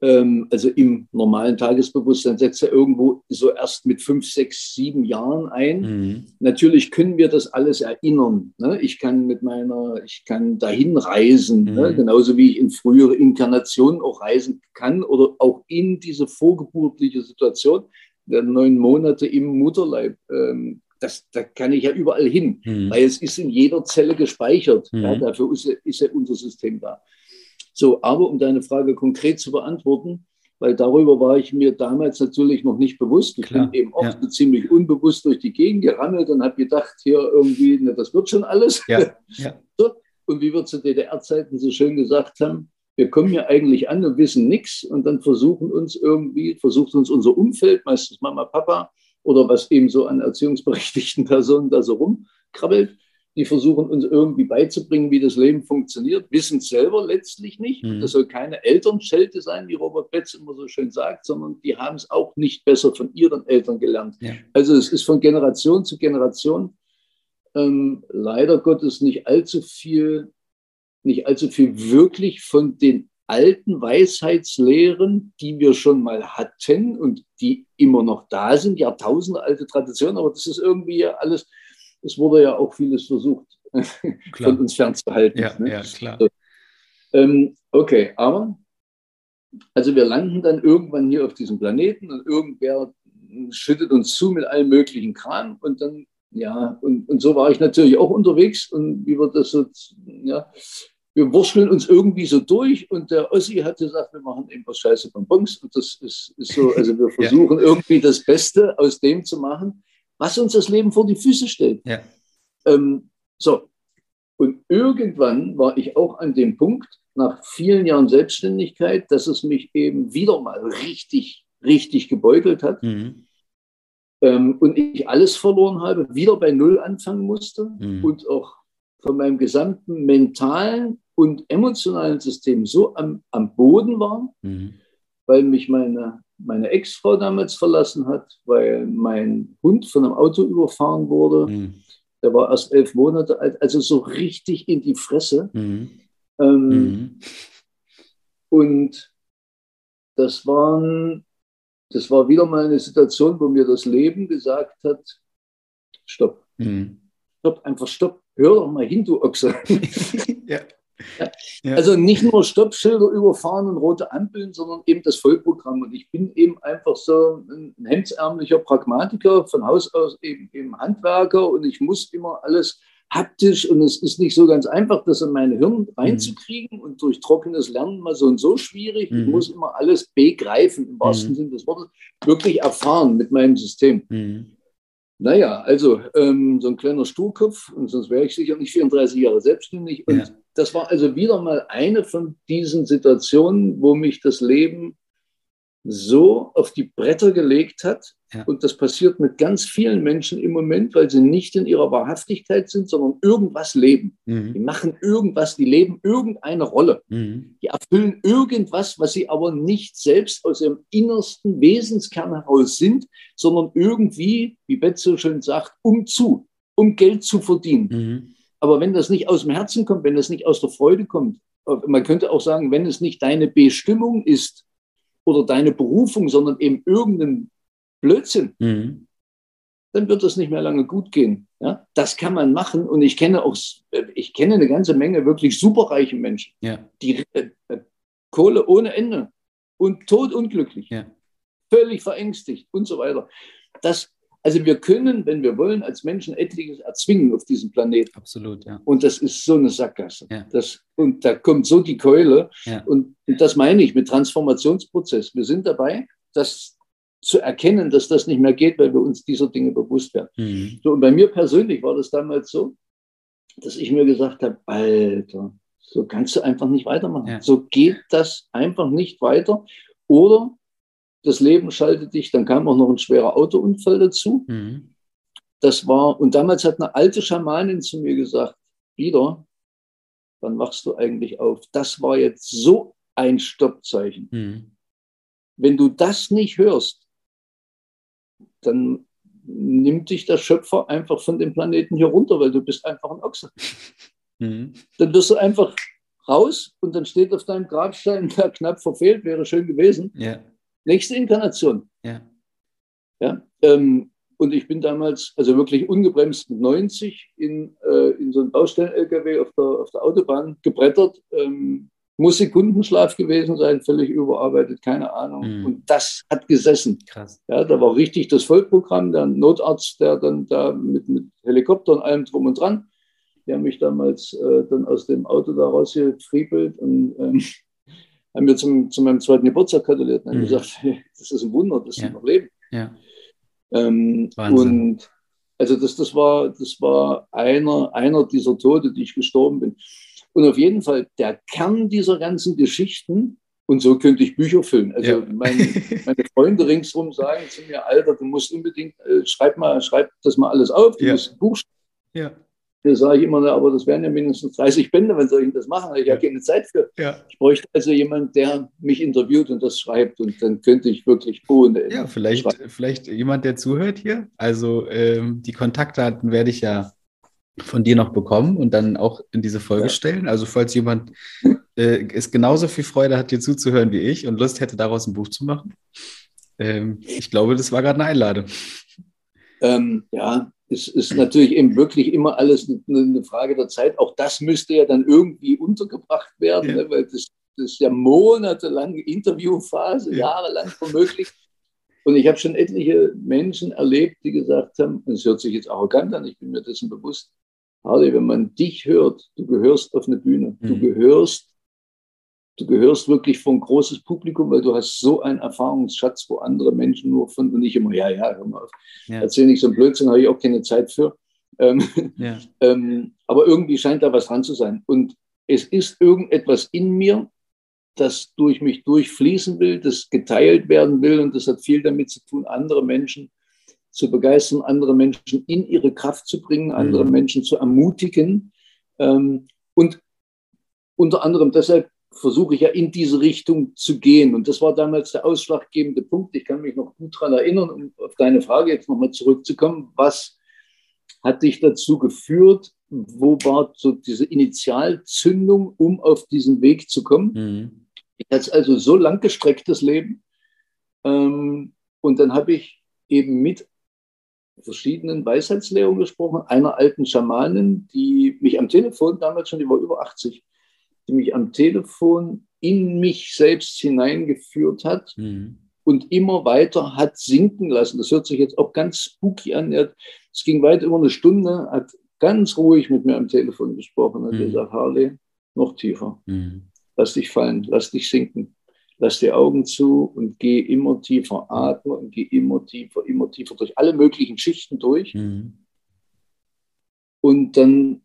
also im normalen Tagesbewusstsein setzt ja irgendwo so erst mit fünf, sechs, sieben Jahren ein. Mhm. Natürlich können wir das alles erinnern. Ne? Ich kann mit meiner, ich kann dahin reisen, ne? mhm. ne? genauso wie ich in frühere Inkarnationen auch reisen kann oder auch in diese vorgeburtliche Situation der neun Monate im Mutterleib ähm, das, da kann ich ja überall hin, mhm. weil es ist in jeder Zelle gespeichert. Mhm. Ja, dafür ist, ist ja unser System da. So, aber um deine Frage konkret zu beantworten, weil darüber war ich mir damals natürlich noch nicht bewusst. Ich Klar, bin eben oft ja. ziemlich unbewusst durch die Gegend gerammelt und habe gedacht, hier irgendwie, ne, das wird schon alles. Ja, ja. Und wie wir zu DDR-Zeiten so schön gesagt haben, wir kommen ja eigentlich an und wissen nichts und dann versuchen uns irgendwie, versucht uns unser Umfeld, meistens Mama, Papa, oder was eben so an erziehungsberechtigten Personen da so rumkrabbelt. Die versuchen uns irgendwie beizubringen, wie das Leben funktioniert, wissen es selber letztlich nicht. Mhm. Das soll keine Elternschelte sein, wie Robert Betz immer so schön sagt, sondern die haben es auch nicht besser von ihren Eltern gelernt. Ja. Also es ist von Generation zu Generation ähm, leider Gottes nicht allzu viel, nicht allzu viel wirklich von den alten Weisheitslehren, die wir schon mal hatten und die immer noch da sind, Jahrtausende alte Traditionen, aber das ist irgendwie ja alles, es wurde ja auch vieles versucht, von uns fernzuhalten. Ja, ne? ja klar. So. Ähm, okay, aber also wir landen dann irgendwann hier auf diesem Planeten und irgendwer schüttet uns zu mit allem möglichen Kram und dann, ja, und, und so war ich natürlich auch unterwegs und wie wird das so, ja, wir wurschteln uns irgendwie so durch und der Ossi hat gesagt, wir machen irgendwas scheiße Bonbons und das ist, ist so, also wir versuchen ja. irgendwie das Beste aus dem zu machen, was uns das Leben vor die Füße stellt. Ja. Ähm, so, und irgendwann war ich auch an dem Punkt, nach vielen Jahren Selbstständigkeit, dass es mich eben wieder mal richtig, richtig gebeutelt hat. Mhm. Ähm, und ich alles verloren habe, wieder bei Null anfangen musste mhm. und auch von meinem gesamten mentalen und emotionalen System so am, am Boden war, mhm. weil mich meine, meine Ex-Frau damals verlassen hat, weil mein Hund von einem Auto überfahren wurde. Mhm. Der war erst elf Monate alt, also so richtig in die Fresse. Mhm. Ähm, mhm. und das, waren, das war wieder mal eine Situation, wo mir das Leben gesagt hat, stopp. Mhm. Stopp, einfach stopp. Hör doch mal hin, du Ochse. ja. Ja. Also nicht nur Stoppschilder überfahren und rote Ampeln, sondern eben das Vollprogramm. Und ich bin eben einfach so ein hemdsärmlicher Pragmatiker, von Haus aus eben, eben Handwerker und ich muss immer alles haptisch und es ist nicht so ganz einfach, das in mein Hirn reinzukriegen mhm. und durch trockenes Lernen mal so und so schwierig. Mhm. Ich muss immer alles begreifen, im wahrsten mhm. Sinne des Wortes, wirklich erfahren mit meinem System. Naja, also ähm, so ein kleiner Sturkopf, und sonst wäre ich sicher nicht 34 Jahre selbstständig. Und ja. das war also wieder mal eine von diesen Situationen, wo mich das Leben so auf die Bretter gelegt hat. Ja. Und das passiert mit ganz vielen Menschen im Moment, weil sie nicht in ihrer Wahrhaftigkeit sind, sondern irgendwas leben. Mhm. Die machen irgendwas, die leben irgendeine Rolle. Mhm. Die erfüllen irgendwas, was sie aber nicht selbst aus ihrem innersten Wesenskern heraus sind, sondern irgendwie, wie Beth so schön sagt, um zu, um Geld zu verdienen. Mhm. Aber wenn das nicht aus dem Herzen kommt, wenn das nicht aus der Freude kommt, man könnte auch sagen, wenn es nicht deine Bestimmung ist, oder deine Berufung, sondern eben irgendein Blödsinn, mhm. dann wird das nicht mehr lange gut gehen. Ja? Das kann man machen und ich kenne auch, ich kenne eine ganze Menge wirklich superreiche Menschen, ja. die äh, äh, Kohle ohne Ende und todunglücklich, ja. völlig verängstigt und so weiter. Das also wir können, wenn wir wollen, als Menschen etliches erzwingen auf diesem Planeten. Absolut, ja. Und das ist so eine Sackgasse. Ja. Das, und da kommt so die Keule. Ja. Und, und das meine ich mit Transformationsprozess. Wir sind dabei, das zu erkennen, dass das nicht mehr geht, weil wir uns dieser Dinge bewusst werden. Mhm. So, und bei mir persönlich war das damals so, dass ich mir gesagt habe, Alter, so kannst du einfach nicht weitermachen. Ja. So geht das einfach nicht weiter. Oder das Leben schaltet dich, dann kam auch noch ein schwerer Autounfall dazu. Mhm. Das war, und damals hat eine alte Schamanin zu mir gesagt, wieder, wann wachst du eigentlich auf? Das war jetzt so ein Stoppzeichen. Mhm. Wenn du das nicht hörst, dann nimmt dich der Schöpfer einfach von dem Planeten hier runter, weil du bist einfach ein Ochse. Mhm. Dann wirst du einfach raus und dann steht auf deinem Grabstein, der knapp verfehlt, wäre schön gewesen. Ja. Nächste Inkarnation. Ja. ja ähm, und ich bin damals, also wirklich ungebremst mit 90 in, äh, in so einen Baustellen-LKW auf der, auf der Autobahn gebrettert. Ähm, muss Sekundenschlaf gewesen sein, völlig überarbeitet, keine Ahnung. Mhm. Und das hat gesessen. Krass. Ja, da war richtig das Vollprogramm, der Notarzt, der dann da mit, mit Helikopter und allem drum und dran, der mich damals äh, dann aus dem Auto da rausgefriebelt und ähm, haben wir zum, zu meinem zweiten Geburtstag gratuliert und haben mhm. gesagt, das ist ein Wunder, dass ja. sie noch leben. Ja. Ähm, und also das, das, war, das war einer, einer dieser Tote, die ich gestorben bin. Und auf jeden Fall der Kern dieser ganzen Geschichten, und so könnte ich Bücher füllen. Also ja. mein, meine Freunde ringsherum sagen zu mir, Alter, du musst unbedingt, äh, schreib mal, schreib das mal alles auf, du ja. musst ein Buch schreiben. Ja. Da sage ich immer, aber das wären ja mindestens 30 Bände, wenn soll ich das machen? Ich habe keine Zeit für. Ja. Ich bräuchte also jemanden, der mich interviewt und das schreibt und dann könnte ich wirklich ohne. Ja, vielleicht, vielleicht jemand, der zuhört hier. Also ähm, die Kontaktdaten werde ich ja von dir noch bekommen und dann auch in diese Folge ja. stellen. Also falls jemand äh, es genauso viel Freude hat, dir zuzuhören wie ich und Lust hätte, daraus ein Buch zu machen. Ähm, ich glaube, das war gerade eine Einladung. Ähm, ja, es ist natürlich eben wirklich immer alles eine Frage der Zeit. Auch das müsste ja dann irgendwie untergebracht werden, ja. ne, weil das, das, ist ja monatelange Interviewphase, ja. jahrelang womöglich. Und ich habe schon etliche Menschen erlebt, die gesagt haben, und es hört sich jetzt arrogant an, ich bin mir dessen bewusst, Harley, wenn man dich hört, du gehörst auf eine Bühne, mhm. du gehörst du gehörst wirklich vor ein großes Publikum, weil du hast so einen Erfahrungsschatz, wo andere Menschen nur von und nicht immer, ja, ja, hör mal auf. Ja. Erzähl nicht so ein Blödsinn, habe ich auch keine Zeit für. Ähm, ja. ähm, aber irgendwie scheint da was dran zu sein. Und es ist irgendetwas in mir, das durch mich durchfließen will, das geteilt werden will. Und das hat viel damit zu tun, andere Menschen zu begeistern, andere Menschen in ihre Kraft zu bringen, andere mhm. Menschen zu ermutigen. Ähm, und unter anderem deshalb versuche ich ja in diese Richtung zu gehen. Und das war damals der ausschlaggebende Punkt. Ich kann mich noch gut daran erinnern, um auf deine Frage jetzt nochmal zurückzukommen. Was hat dich dazu geführt? Wo war so diese Initialzündung, um auf diesen Weg zu kommen? Mhm. Ich hatte also so lang gestrecktes Leben. Ähm, und dann habe ich eben mit verschiedenen Weisheitslehrern gesprochen, einer alten Schamanin, die mich am Telefon damals schon, die war über 80, die mich am Telefon in mich selbst hineingeführt hat mhm. und immer weiter hat sinken lassen. Das hört sich jetzt auch ganz spooky an. Es ging weit über eine Stunde, hat ganz ruhig mit mir am Telefon gesprochen und Mhm. gesagt, Harley, noch tiefer. Mhm. Lass dich fallen, lass dich sinken. Lass die Augen zu und geh immer tiefer, atme und geh immer tiefer, immer tiefer durch alle möglichen Schichten durch. Mhm. Und dann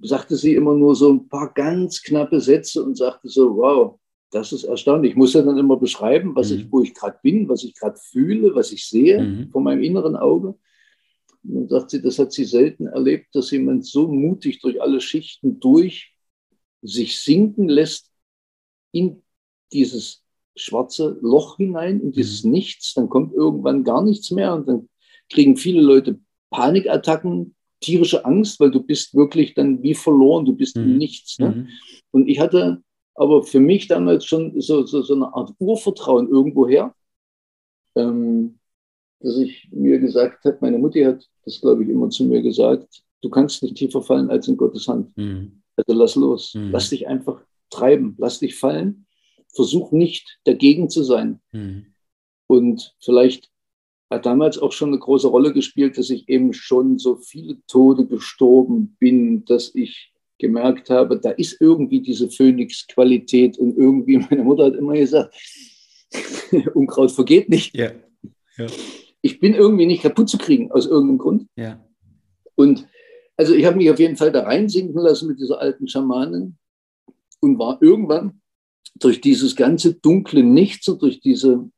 sagte sie immer nur so ein paar ganz knappe Sätze und sagte so, wow, das ist erstaunlich. Ich muss ja dann immer beschreiben, was ich, Mhm. wo ich gerade bin, was ich gerade fühle, was ich sehe Mhm. vor meinem inneren Auge. Und dann sagt sie, das hat sie selten erlebt, dass jemand so mutig durch alle Schichten durch sich sinken lässt in dieses schwarze Loch hinein, in dieses Nichts. Dann kommt irgendwann gar nichts mehr und dann kriegen viele Leute Panikattacken, tierische Angst, weil du bist wirklich dann wie verloren, du bist Mhm. Nichts. Ne? Mhm. Und ich hatte aber für mich damals schon so, so, so eine Art Urvertrauen irgendwoher, ähm, dass ich mir gesagt habe, meine Mutti hat das, glaube ich, immer zu mir gesagt, du kannst nicht tiefer fallen als in Gottes Hand. Mhm. Also lass los, Mhm. lass dich einfach treiben, lass dich fallen, versuch nicht dagegen zu sein. Mhm. Und vielleicht hat damals auch schon eine große Rolle gespielt, dass ich eben schon so viele Tode gestorben bin, dass ich gemerkt habe, da ist irgendwie diese Phönix-Qualität und irgendwie, meine Mutter hat immer gesagt, Unkraut vergeht nicht. Ja. Ja. Ich bin irgendwie nicht kaputt zu kriegen, aus irgendeinem Grund. Ja. Und also ich habe mich auf jeden Fall da reinsinken lassen mit dieser alten Schamanin und war irgendwann durch dieses ganze dunkle Nichts und durch diese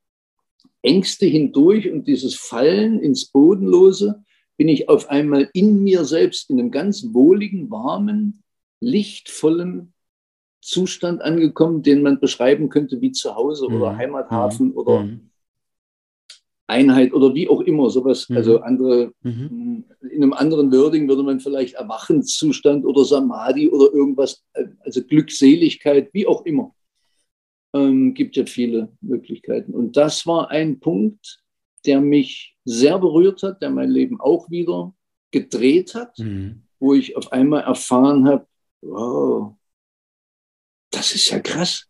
Ängste hindurch und dieses Fallen ins Bodenlose bin ich auf einmal in mir selbst in einem ganz wohligen, warmen, lichtvollen Zustand angekommen, den man beschreiben könnte wie zu Hause oder Mhm. Heimathafen Mhm. oder Mhm. Einheit oder wie auch immer sowas. Mhm. Also andere Mhm. in einem anderen Wording würde man vielleicht Erwachenszustand oder Samadhi oder irgendwas, äh, also Glückseligkeit, wie auch immer. Ähm, gibt ja viele Möglichkeiten. Und das war ein Punkt, der mich sehr berührt hat, der mein Leben auch wieder gedreht hat, Mhm. wo ich auf einmal erfahren habe, wow, das ist ja krass.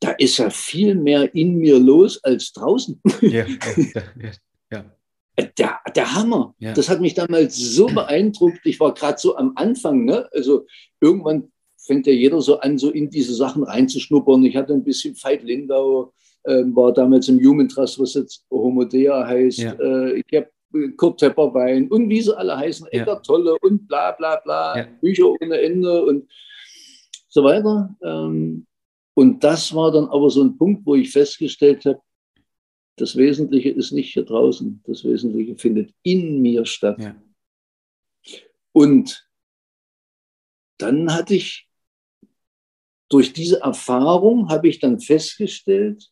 Da ist ja viel mehr in mir los als draußen. Ja, ja, ja. Der, der Hammer. Das hat mich damals so beeindruckt. Ich war gerade so am Anfang. Ne? Also irgendwann fängt ja jeder so an, so in diese Sachen reinzuschnuppern. Ich hatte ein bisschen Veit Lindau, ähm, war damals im Human Trust, was jetzt Homodea heißt. Ja. Äh, ich habe Kurt Tepperwein und wie sie alle heißen, Ja. Eckart Tolle und bla bla bla, Ja. Bücher ohne Ende und so weiter. Ähm, und das war dann aber so ein Punkt, wo ich festgestellt habe, das Wesentliche ist nicht hier draußen. Das Wesentliche findet in mir statt. Ja. Und dann hatte ich, durch diese Erfahrung habe ich dann festgestellt,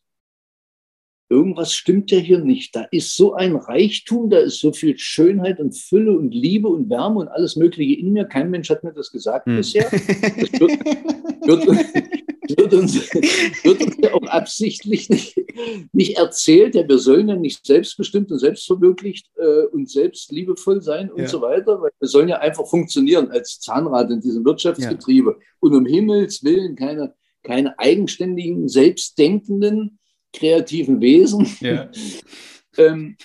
irgendwas stimmt ja hier nicht. Da ist so ein Reichtum, da ist so viel Schönheit und Fülle und Liebe und Wärme und alles Mögliche in mir. Kein Mensch hat mir das gesagt Hm. bisher. Das wird, wird, wird, uns, wird uns ja auch absichtlich nicht, nicht erzählt. Ja, wir sollen ja nicht selbstbestimmt und selbstverwirklicht äh, und selbst liebevoll sein und Ja. so weiter. Weil wir sollen ja einfach funktionieren als Zahnrad in diesem Wirtschaftsgetriebe. Und um Himmels Willen keine, keine eigenständigen, selbstdenkenden, kreativen Wesen. Ja. Ähm,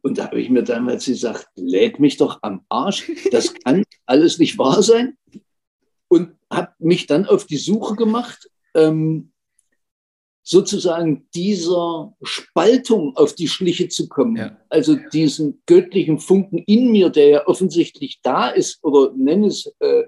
und da habe ich mir damals gesagt, lädt mich doch am Arsch. Das kann alles nicht wahr sein. Und habe mich dann auf die Suche gemacht, ähm, sozusagen dieser Spaltung auf die Schliche zu kommen. Ja. Also diesen göttlichen Funken in mir, der ja offensichtlich da ist, oder nenne es äh,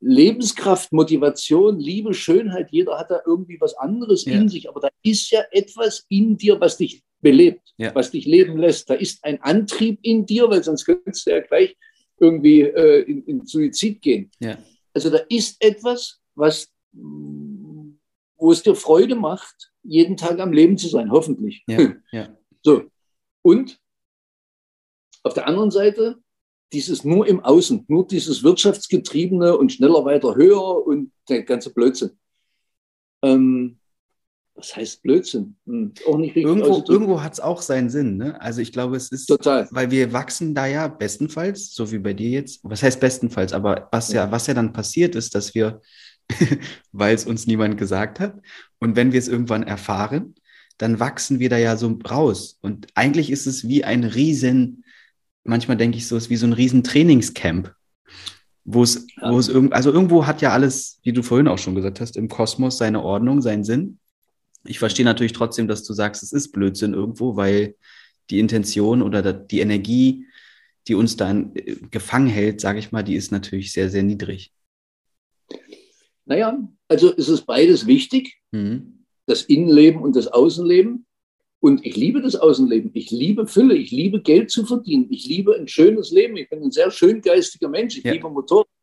Lebenskraft, Motivation, Liebe, Schönheit. Jeder hat da irgendwie was anderes Ja. in sich, aber da ist ja etwas in dir, was dich belebt, Ja. was dich leben lässt. Da ist ein Antrieb in dir, weil sonst könntest du ja gleich irgendwie äh, in, in Suizid gehen. Ja. Also da ist etwas, was, wo es dir Freude macht, jeden Tag am Leben zu sein, hoffentlich. Ja. Ja. So. Und auf der anderen Seite dieses nur im Außen, nur dieses wirtschaftsgetriebene und schneller, weiter, höher und der ganze Blödsinn. Ähm, was heißt Blödsinn? Hm, auch nicht richtig Irgendwo, irgendwo hat es auch seinen Sinn. Ne? Also ich glaube, es ist, Total. weil wir wachsen da ja bestenfalls, so wie bei dir jetzt. Was heißt bestenfalls? Aber was ja, Ja. was ja dann passiert ist, dass wir, weil es uns niemand gesagt hat, und wenn wir es irgendwann erfahren, dann wachsen wir da ja so raus. Und eigentlich ist es wie ein riesen manchmal denke ich so, es ist wie so ein riesen Trainingscamp, wo es, wo es irgend, also irgendwo hat ja alles, wie du vorhin auch schon gesagt hast, im Kosmos seine Ordnung, seinen Sinn. Ich verstehe natürlich trotzdem, dass du sagst, es ist Blödsinn irgendwo, weil die Intention oder die Energie, die uns dann äh, gefangen hält, sage ich mal, die ist natürlich sehr, sehr niedrig. Naja, also es ist beides wichtig, mhm. das Innenleben und das Außenleben. Und ich liebe das Außenleben. Ich liebe Fülle. Ich liebe Geld zu verdienen. Ich liebe ein schönes Leben. Ich bin ein sehr schön geistiger Mensch. Ich ja. liebe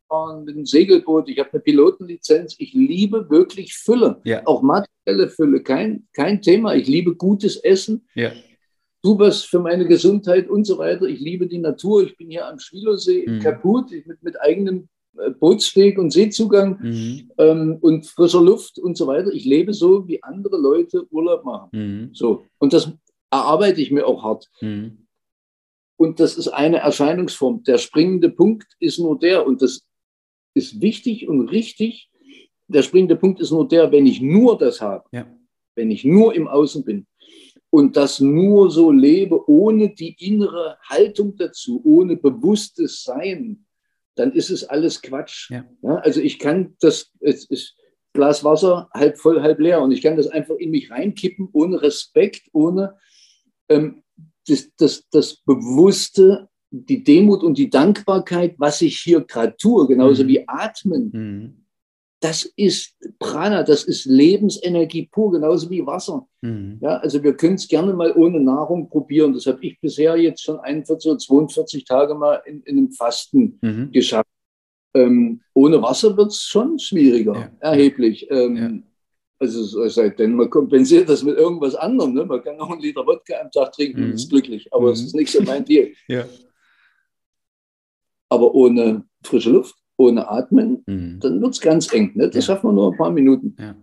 Motorradfahren mit einem Segelboot. Ich habe eine Pilotenlizenz. Ich liebe wirklich Fülle. Ja. Auch materielle Fülle. Kein, kein Thema. Ich liebe gutes Essen. Ja. Tu was für meine Gesundheit und so weiter. Ich liebe die Natur. Ich bin hier am Schwielersee mhm. Kaput mit, mit eigenem äh, Bootsweg und Seezugang mhm. ähm, und frischer Luft und so weiter. Ich lebe so, wie andere Leute Urlaub machen. Mhm. So. Und das erarbeite ich mir auch hart. Mhm. Und das ist eine Erscheinungsform. Der springende Punkt ist nur der, und das ist wichtig und richtig. Der springende Punkt ist nur der, wenn ich nur das habe, ja. wenn ich nur im Außen bin und das nur so lebe, ohne die innere Haltung dazu, ohne bewusstes Sein, dann ist es alles Quatsch. Ja. Ja, also ich kann das, es ist Glas Wasser halb voll, halb leer und ich kann das einfach in mich reinkippen, ohne Respekt, ohne ähm, das, das, das bewusste, die Demut und die Dankbarkeit, was ich hier gerade tue, genauso mhm. wie atmen. Mhm das ist Prana, das ist Lebensenergie pur, genauso wie Wasser. Mhm. Ja, also wir können es gerne mal ohne Nahrung probieren. Das habe ich bisher jetzt schon 41 oder 42 Tage mal in, in einem Fasten mhm. geschafft. Ähm, ohne Wasser wird es schon schwieriger, ja. erheblich. Ähm, ja. Also seitdem man kompensiert das mit irgendwas anderem. Ne? Man kann auch einen Liter Wodka am Tag trinken mhm. ist glücklich, aber es mhm. ist nicht so mein Deal. Ja. Aber ohne frische Luft ohne Atmen, mhm. dann wird es ganz eng. Ne? Das ja. schaffen wir nur ein paar Minuten. Ja.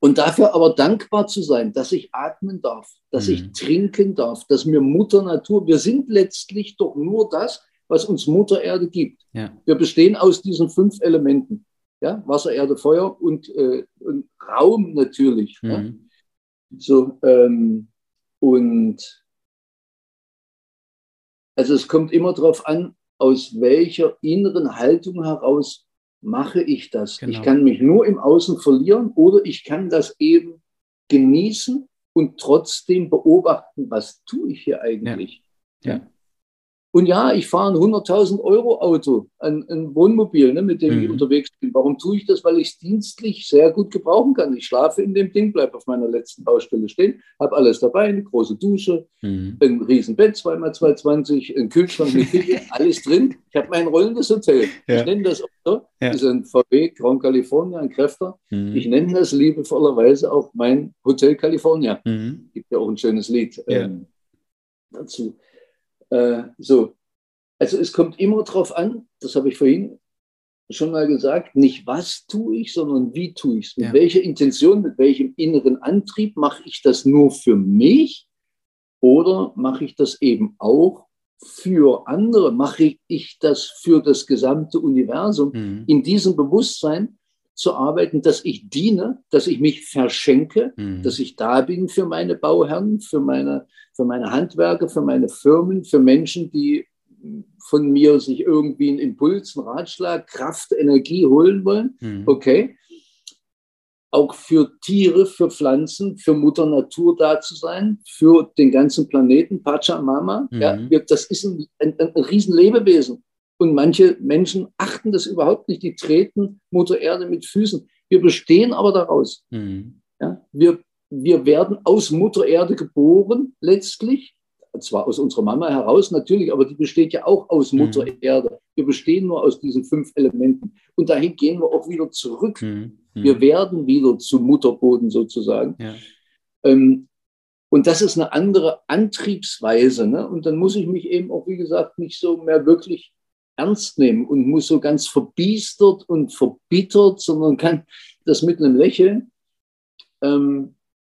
Und dafür aber dankbar zu sein, dass ich atmen darf, dass mhm. ich trinken darf, dass mir Mutter Natur, wir sind letztlich doch nur das, was uns Mutter Erde gibt. Ja. Wir bestehen aus diesen fünf Elementen. Ja? Wasser, Erde, Feuer und, äh, und Raum natürlich. Mhm. Ja? So, ähm, und also es kommt immer darauf an, aus welcher inneren Haltung heraus mache ich das. Genau. Ich kann mich nur im Außen verlieren oder ich kann das eben genießen und trotzdem beobachten, was tue ich hier eigentlich. Ja. ja. Und ja, ich fahre ein 100.000 Euro Auto, ein, ein Wohnmobil, ne, mit dem mhm. ich unterwegs bin. Warum tue ich das? Weil ich es dienstlich sehr gut gebrauchen kann. Ich schlafe in dem Ding, bleibe auf meiner letzten Baustelle stehen, habe alles dabei, eine große Dusche, mhm. ein Riesenbett, 2x220, ein Kühlschrank mit Küche, alles drin. Ich habe mein rollendes Hotel. Ja. Ich nenne das auch so. Ja. Das ist ein VW Grand California, ein Kräfter. Mhm. Ich nenne das liebevollerweise auch mein Hotel California. Mhm. Gibt ja auch ein schönes Lied ja. ähm, dazu. Äh, so. Also es kommt immer darauf an, das habe ich vorhin schon mal gesagt, nicht was tue ich, sondern wie tue ich es. Mit ja. welcher Intention, mit welchem inneren Antrieb mache ich das nur für mich oder mache ich das eben auch für andere? Mache ich das für das gesamte Universum? Mhm. In diesem Bewusstsein zu arbeiten, dass ich diene, dass ich mich verschenke, mhm. dass ich da bin für meine Bauherren, für meine, für meine Handwerker, für meine Firmen, für Menschen, die von mir sich irgendwie einen Impuls, einen Ratschlag, Kraft, Energie holen wollen. Mhm. Okay. Auch für Tiere, für Pflanzen, für Mutter Natur da zu sein, für den ganzen Planeten, Pachamama. Mhm. Ja, das ist ein, ein, ein Riesenlebewesen. Und manche Menschen achten das überhaupt nicht. Die treten Mutter Erde mit Füßen. Wir bestehen aber daraus. Mhm. Ja, wir, wir werden aus Mutter Erde geboren, letztlich. Zwar aus unserer Mama heraus natürlich, aber die besteht ja auch aus Mutter mhm. Erde. Wir bestehen nur aus diesen fünf Elementen. Und dahin gehen wir auch wieder zurück. Mhm. mhm. Wir werden wieder zu Mutterboden sozusagen. Ja. Ähm, und das ist eine andere Antriebsweise. Ne? Und dann muss ich mich eben auch, wie gesagt, nicht so mehr wirklich ernst nehmen und muss so ganz verbiestert und verbittert, sondern kann das mit einem Lächeln. Ähm,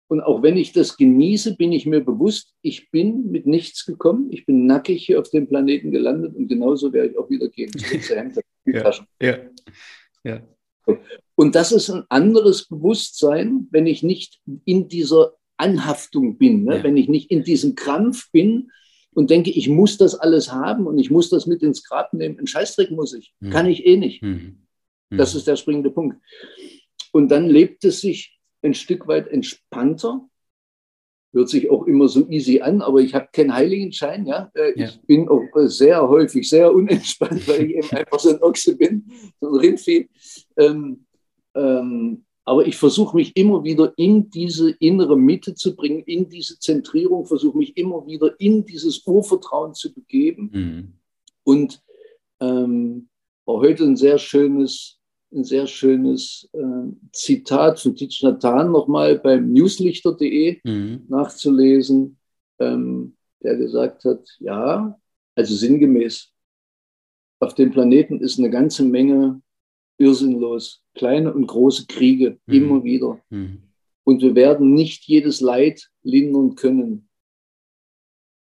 und auch wenn ich das genieße, bin ich mir bewusst, ich bin mit nichts gekommen. Ich bin nackig hier auf dem Planeten gelandet und genauso werde ich auch wieder gehen. ja, ja, ja. Und das ist ein anderes Bewusstsein, wenn ich nicht in dieser Anhaftung bin, ne? ja. wenn ich nicht in diesem Krampf bin, und denke, ich muss das alles haben und ich muss das mit ins Grab nehmen. Ein Scheißdreck muss ich. Mhm. Kann ich eh nicht. Mhm. Das ist der springende Punkt. Und dann lebt es sich ein Stück weit entspannter. Hört sich auch immer so easy an, aber ich habe keinen Heiligenschein. Ja? Äh, ja. Ich bin auch sehr häufig sehr unentspannt, weil ich eben einfach so ein Ochse bin, so ein Rindvieh. Ähm, ähm, aber ich versuche mich immer wieder in diese innere Mitte zu bringen, in diese Zentrierung, versuche mich immer wieder in dieses Urvertrauen zu begeben. Mhm. Und ähm, war heute ein sehr schönes, ein sehr schönes äh, Zitat von Titsch Nathan nochmal beim newslichter.de mhm. nachzulesen, ähm, der gesagt hat, ja, also sinngemäß, auf dem Planeten ist eine ganze Menge irrsinnlos. Kleine und große Kriege, mhm. immer wieder. Mhm. Und wir werden nicht jedes Leid lindern können.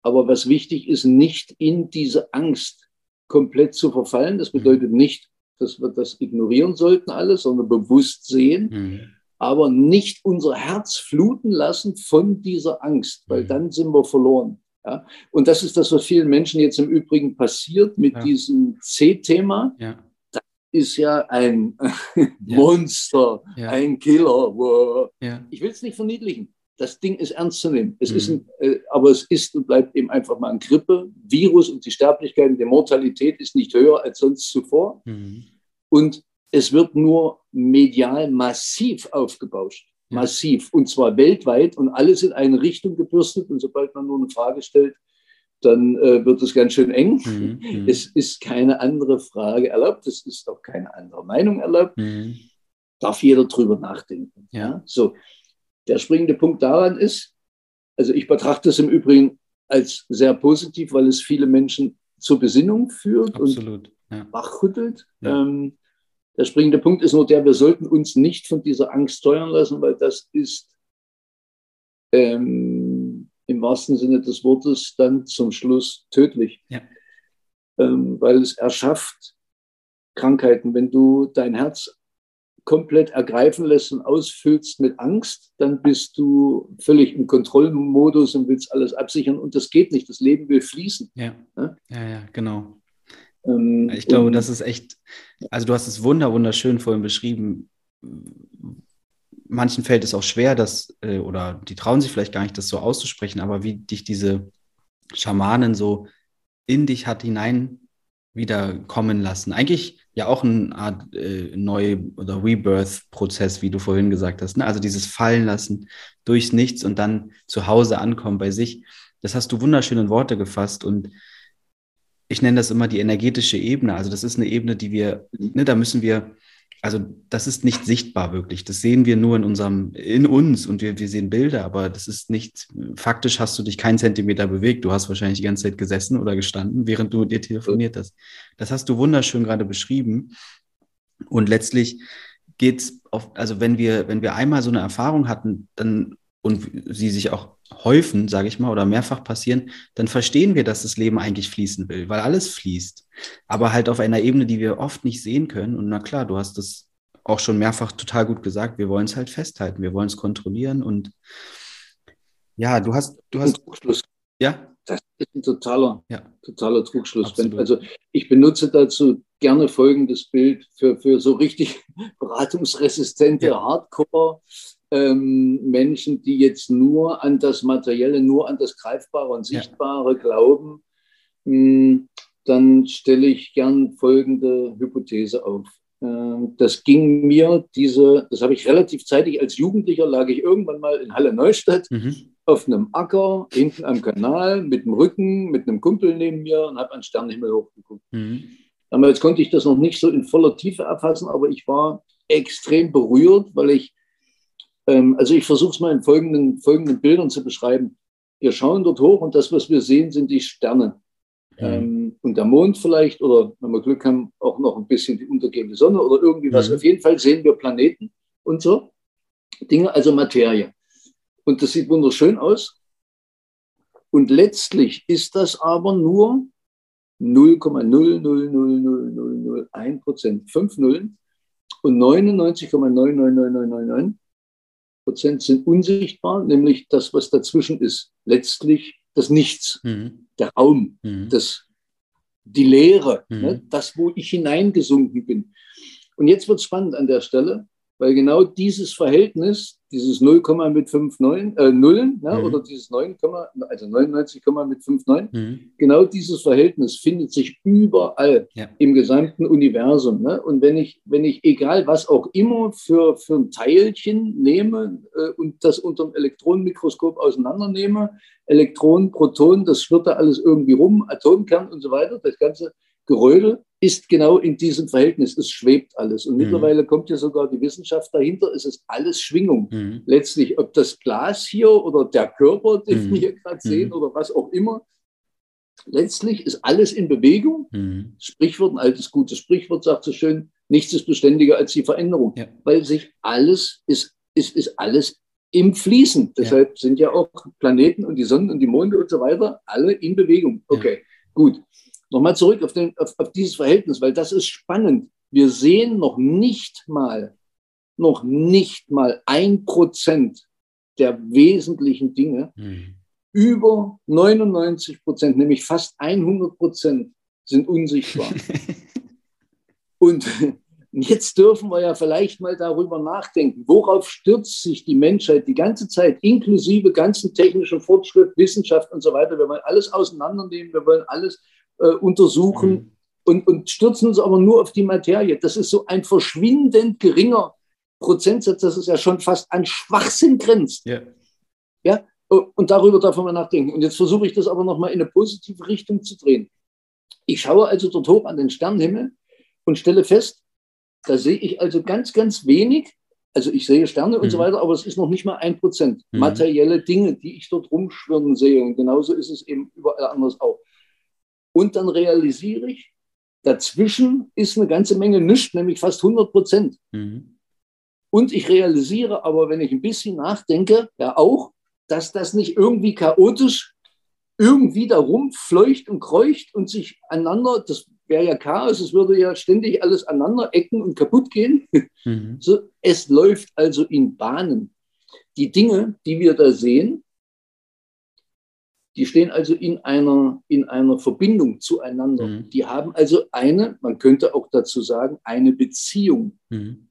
Aber was wichtig ist, nicht in diese Angst komplett zu verfallen. Das bedeutet mhm. nicht, dass wir das ignorieren sollten alles, sondern bewusst sehen, mhm. aber nicht unser Herz fluten lassen von dieser Angst, weil mhm. dann sind wir verloren. Ja? Und das ist das, was vielen Menschen jetzt im Übrigen passiert mit ja. diesem C-Thema. Ja ist ja ein ja. Monster, ja. ein Killer. Wow. Ja. Ich will es nicht verniedlichen. Das Ding ist ernst zu nehmen. Es mhm. ist ein, äh, aber es ist und bleibt eben einfach mal ein Grippe. Virus und die Sterblichkeit und die Mortalität ist nicht höher als sonst zuvor. Mhm. Und es wird nur medial massiv aufgebauscht. Massiv. Und zwar weltweit und alles in eine Richtung gebürstet. Und sobald man nur eine Frage stellt, dann äh, wird es ganz schön eng. Mhm, mhm, es ist keine andere Frage erlaubt, es ist auch keine andere Meinung erlaubt. Mhm. Darf jeder drüber nachdenken. Ja. ja. So, der springende Punkt daran ist, also ich betrachte es im Übrigen als sehr positiv, weil es viele Menschen zur Besinnung führt Absolut, und ja. wachrüttelt. Ja. Ähm, der springende Punkt ist nur der, wir sollten uns nicht von dieser Angst steuern lassen, weil das ist ähm, im wahrsten Sinne des Wortes dann zum Schluss tödlich. Ja. Ähm, weil es erschafft Krankheiten. Wenn du dein Herz komplett ergreifen lässt und ausfüllst mit Angst, dann bist du völlig im Kontrollmodus und willst alles absichern und das geht nicht. Das Leben will fließen. Ja, ja, ja, ja genau. Ähm, ich glaube, das ist echt, also du hast es wunder, wunderschön vorhin beschrieben, manchen fällt es auch schwer, das, äh, oder die trauen sich vielleicht gar nicht, das so auszusprechen, aber wie dich diese Schamanen so in dich hat hinein wieder kommen lassen. Eigentlich ja auch eine Art äh, Neu- oder Rebirth-Prozess, wie du vorhin gesagt hast. Ne? Also dieses Fallen lassen durchs Nichts und dann zu Hause ankommen bei sich. Das hast du wunderschön in Worte gefasst und ich nenne das immer die energetische Ebene. Also das ist eine Ebene, die wir, ne, da müssen wir also das ist nicht sichtbar wirklich. Das sehen wir nur in unserem, in uns und wir, wir sehen Bilder, aber das ist nicht, faktisch hast du dich keinen Zentimeter bewegt. Du hast wahrscheinlich die ganze Zeit gesessen oder gestanden, während du dir telefoniert hast. Das hast du wunderschön gerade beschrieben. Und letztlich geht's auf, also wenn wir, wenn wir einmal so eine Erfahrung hatten, dann und sie sich auch häufen, sage ich mal, oder mehrfach passieren, dann verstehen wir, dass das Leben eigentlich fließen will, weil alles fließt. Aber halt auf einer Ebene, die wir oft nicht sehen können. Und na klar, du hast das auch schon mehrfach total gut gesagt. Wir wollen es halt festhalten, wir wollen es kontrollieren und ja, du hast, du hast. Trugschluss. Ja. Das ist ein totaler, ja. totaler Trugschluss. Absolut. Also ich benutze dazu gerne folgendes Bild für, für so richtig beratungsresistente ja. Hardcore ähm, Menschen, die jetzt nur an das Materielle, nur an das Greifbare und Sichtbare ja. glauben, mh, hm, dann stelle ich gern folgende Hypothese auf. Ähm, das ging mir, diese, das habe ich relativ zeitig als Jugendlicher, lag ich irgendwann mal in Halle Neustadt mhm. auf einem Acker, hinten am Kanal, mit dem Rücken, mit einem Kumpel neben mir und habe an Sternenhimmel hochgeguckt. Mhm. Damals konnte ich das noch nicht so in voller Tiefe erfassen, aber ich war extrem berührt, weil ich ähm, also ich versuche es mal in folgenden, folgenden Bildern zu beschreiben. Wir schauen dort hoch und das, was wir sehen, sind die Sterne. Mhm. Ähm, und der Mond vielleicht oder wenn wir Glück haben, auch noch ein bisschen die untergehende Sonne oder irgendwie was. Mhm. Auf jeden Fall sehen wir Planeten und so. Dinge, also Materie. Und das sieht wunderschön aus. Und letztlich ist das aber nur 0,0000001 Prozent, fünf Nullen und 99,99999 Prozent sind unsichtbar, nämlich das, was dazwischen ist, letztlich das Nichts. Mhm. der Raum, mhm. das, die Leere, mhm. ne, das, wo ich hineingesunken bin. Und jetzt wird es spannend an der Stelle, weil genau dieses Verhältnis, dieses 0, mit 5 9, äh, Nullen ne, mhm. oder dieses 9, also 99, mit 5 9, mhm. genau dieses Verhältnis findet sich überall ja. im gesamten Universum. Ne? Und wenn ich, wenn ich, egal was auch immer für, für ein Teilchen nehme äh, und das unter dem Elektronenmikroskop auseinandernehme, Elektronen, Protonen, das schwirrt da alles irgendwie rum, Atomkern und so weiter, das ganze Gerödel, ist genau in diesem Verhältnis. Es schwebt alles. Und mhm. mittlerweile kommt ja sogar die Wissenschaft dahinter. Es ist alles Schwingung. Mhm. Letztlich, ob das Glas hier oder der Körper, den mhm. wir hier gerade sehen mhm. oder was auch immer. Letztlich ist alles in Bewegung. Mhm. Sprichwort, ein altes gutes Sprichwort sagt so schön, nichts ist beständiger als die Veränderung. Ja. Weil sich alles ist, ist, ist alles im Fließen. Deshalb ja. sind ja auch Planeten und die Sonnen und die Monde und so weiter alle in Bewegung. Okay, ja. gut. Nochmal zurück auf, den, auf, auf dieses Verhältnis, weil das ist spannend. Wir sehen noch nicht mal, noch nicht mal ein Prozent der wesentlichen Dinge. Mhm. Über 99 Prozent, nämlich fast 100 Prozent, sind unsichtbar. Und jetzt dürfen wir ja vielleicht mal darüber nachdenken, worauf stürzt sich die Menschheit die ganze Zeit, inklusive ganzen technischen Fortschritt, Wissenschaft und so weiter. Wir wollen alles auseinandernehmen, wir wollen alles äh, untersuchen mhm. und, und stürzen uns aber nur auf die Materie. Das ist so ein verschwindend geringer Prozentsatz, dass es ja schon fast an Schwachsinn grenzt. Yeah. Ja, und darüber darf man nachdenken. Und jetzt versuche ich das aber nochmal in eine positive Richtung zu drehen. Ich schaue also dort hoch an den Sternenhimmel und stelle fest, da sehe ich also ganz, ganz wenig. Also ich sehe Sterne mhm. und so mhm. weiter, aber es ist noch nicht mal ein Prozent mhm. materielle Dinge, die ich dort rumschwirren sehe. Und genauso ist es eben überall anders auch. Und dann realisiere ich, dazwischen ist eine ganze Menge nichts, nämlich fast 100 Prozent. Mhm. Und ich realisiere aber, wenn ich ein bisschen nachdenke, ja auch, dass das nicht irgendwie chaotisch irgendwie da rumfleucht und kreucht und sich aneinander, das wäre ja Chaos, es würde ja ständig alles aneinander ecken und kaputt gehen. Mhm. So, es läuft also in Bahnen. Die Dinge, die wir da sehen, die stehen also in einer, in einer Verbindung zueinander. Mhm. Die haben also eine, man könnte auch dazu sagen, eine Beziehung. Mhm.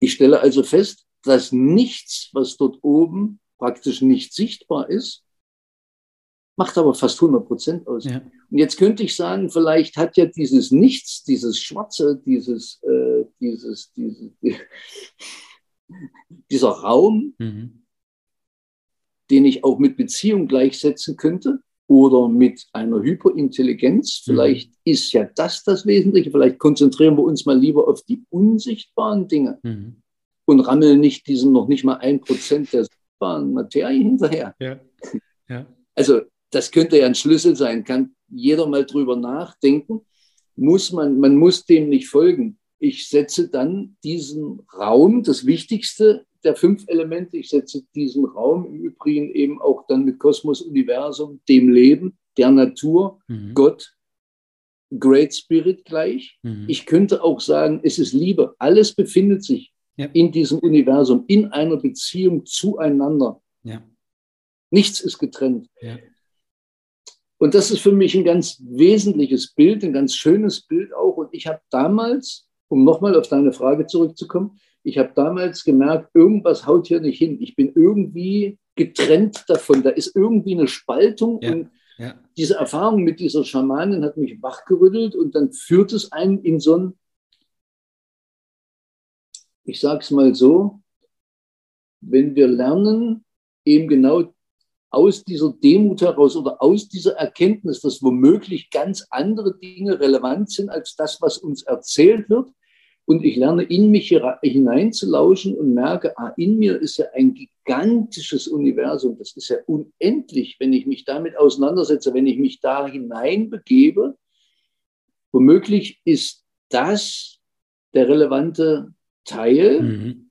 Ich stelle also fest, dass nichts, was dort oben praktisch nicht sichtbar ist, macht aber fast 100 Prozent aus. Ja. Und jetzt könnte ich sagen, vielleicht hat ja dieses Nichts, dieses Schwarze, dieses, äh, dieses, dieses, dieser Raum, mhm den ich auch mit Beziehung gleichsetzen könnte oder mit einer Hyperintelligenz. Mhm. Vielleicht mhm. ist ja das das Wesentliche. Vielleicht konzentrieren wir uns mal lieber auf die unsichtbaren Dinge mhm. und rammeln nicht diesen noch nicht mal ein Prozent der sichtbaren Materie hinterher. Ja. Ja. Also das könnte ja ein Schlüssel sein. Kann jeder mal drüber nachdenken. Muss man, man muss dem nicht folgen. Ich setze dann diesen Raum, das Wichtigste der fünf Elemente. Ich setze diesen Raum im Übrigen eben auch dann mit Kosmos, Universum, dem Leben, der Natur, mhm. Gott, Great Spirit gleich. Mhm. Ich könnte auch sagen, es ist Liebe. Alles befindet sich ja. in diesem Universum, in einer Beziehung zueinander. Ja. Nichts ist getrennt. Ja. Und das ist für mich ein ganz wesentliches Bild, ein ganz schönes Bild auch. Und ich habe damals, um nochmal auf deine Frage zurückzukommen, ich habe damals gemerkt, irgendwas haut hier nicht hin. Ich bin irgendwie getrennt davon. Da ist irgendwie eine Spaltung. Ja, und ja. diese Erfahrung mit dieser Schamanin hat mich wachgerüttelt und dann führt es einen in so ein, ich sage es mal so, wenn wir lernen, eben genau aus dieser Demut heraus oder aus dieser Erkenntnis, dass womöglich ganz andere Dinge relevant sind als das, was uns erzählt wird, und ich lerne in mich hineinzulauschen und merke, ah, in mir ist ja ein gigantisches Universum. Das ist ja unendlich, wenn ich mich damit auseinandersetze, wenn ich mich da hineinbegebe. Womöglich ist das der relevante Teil mhm.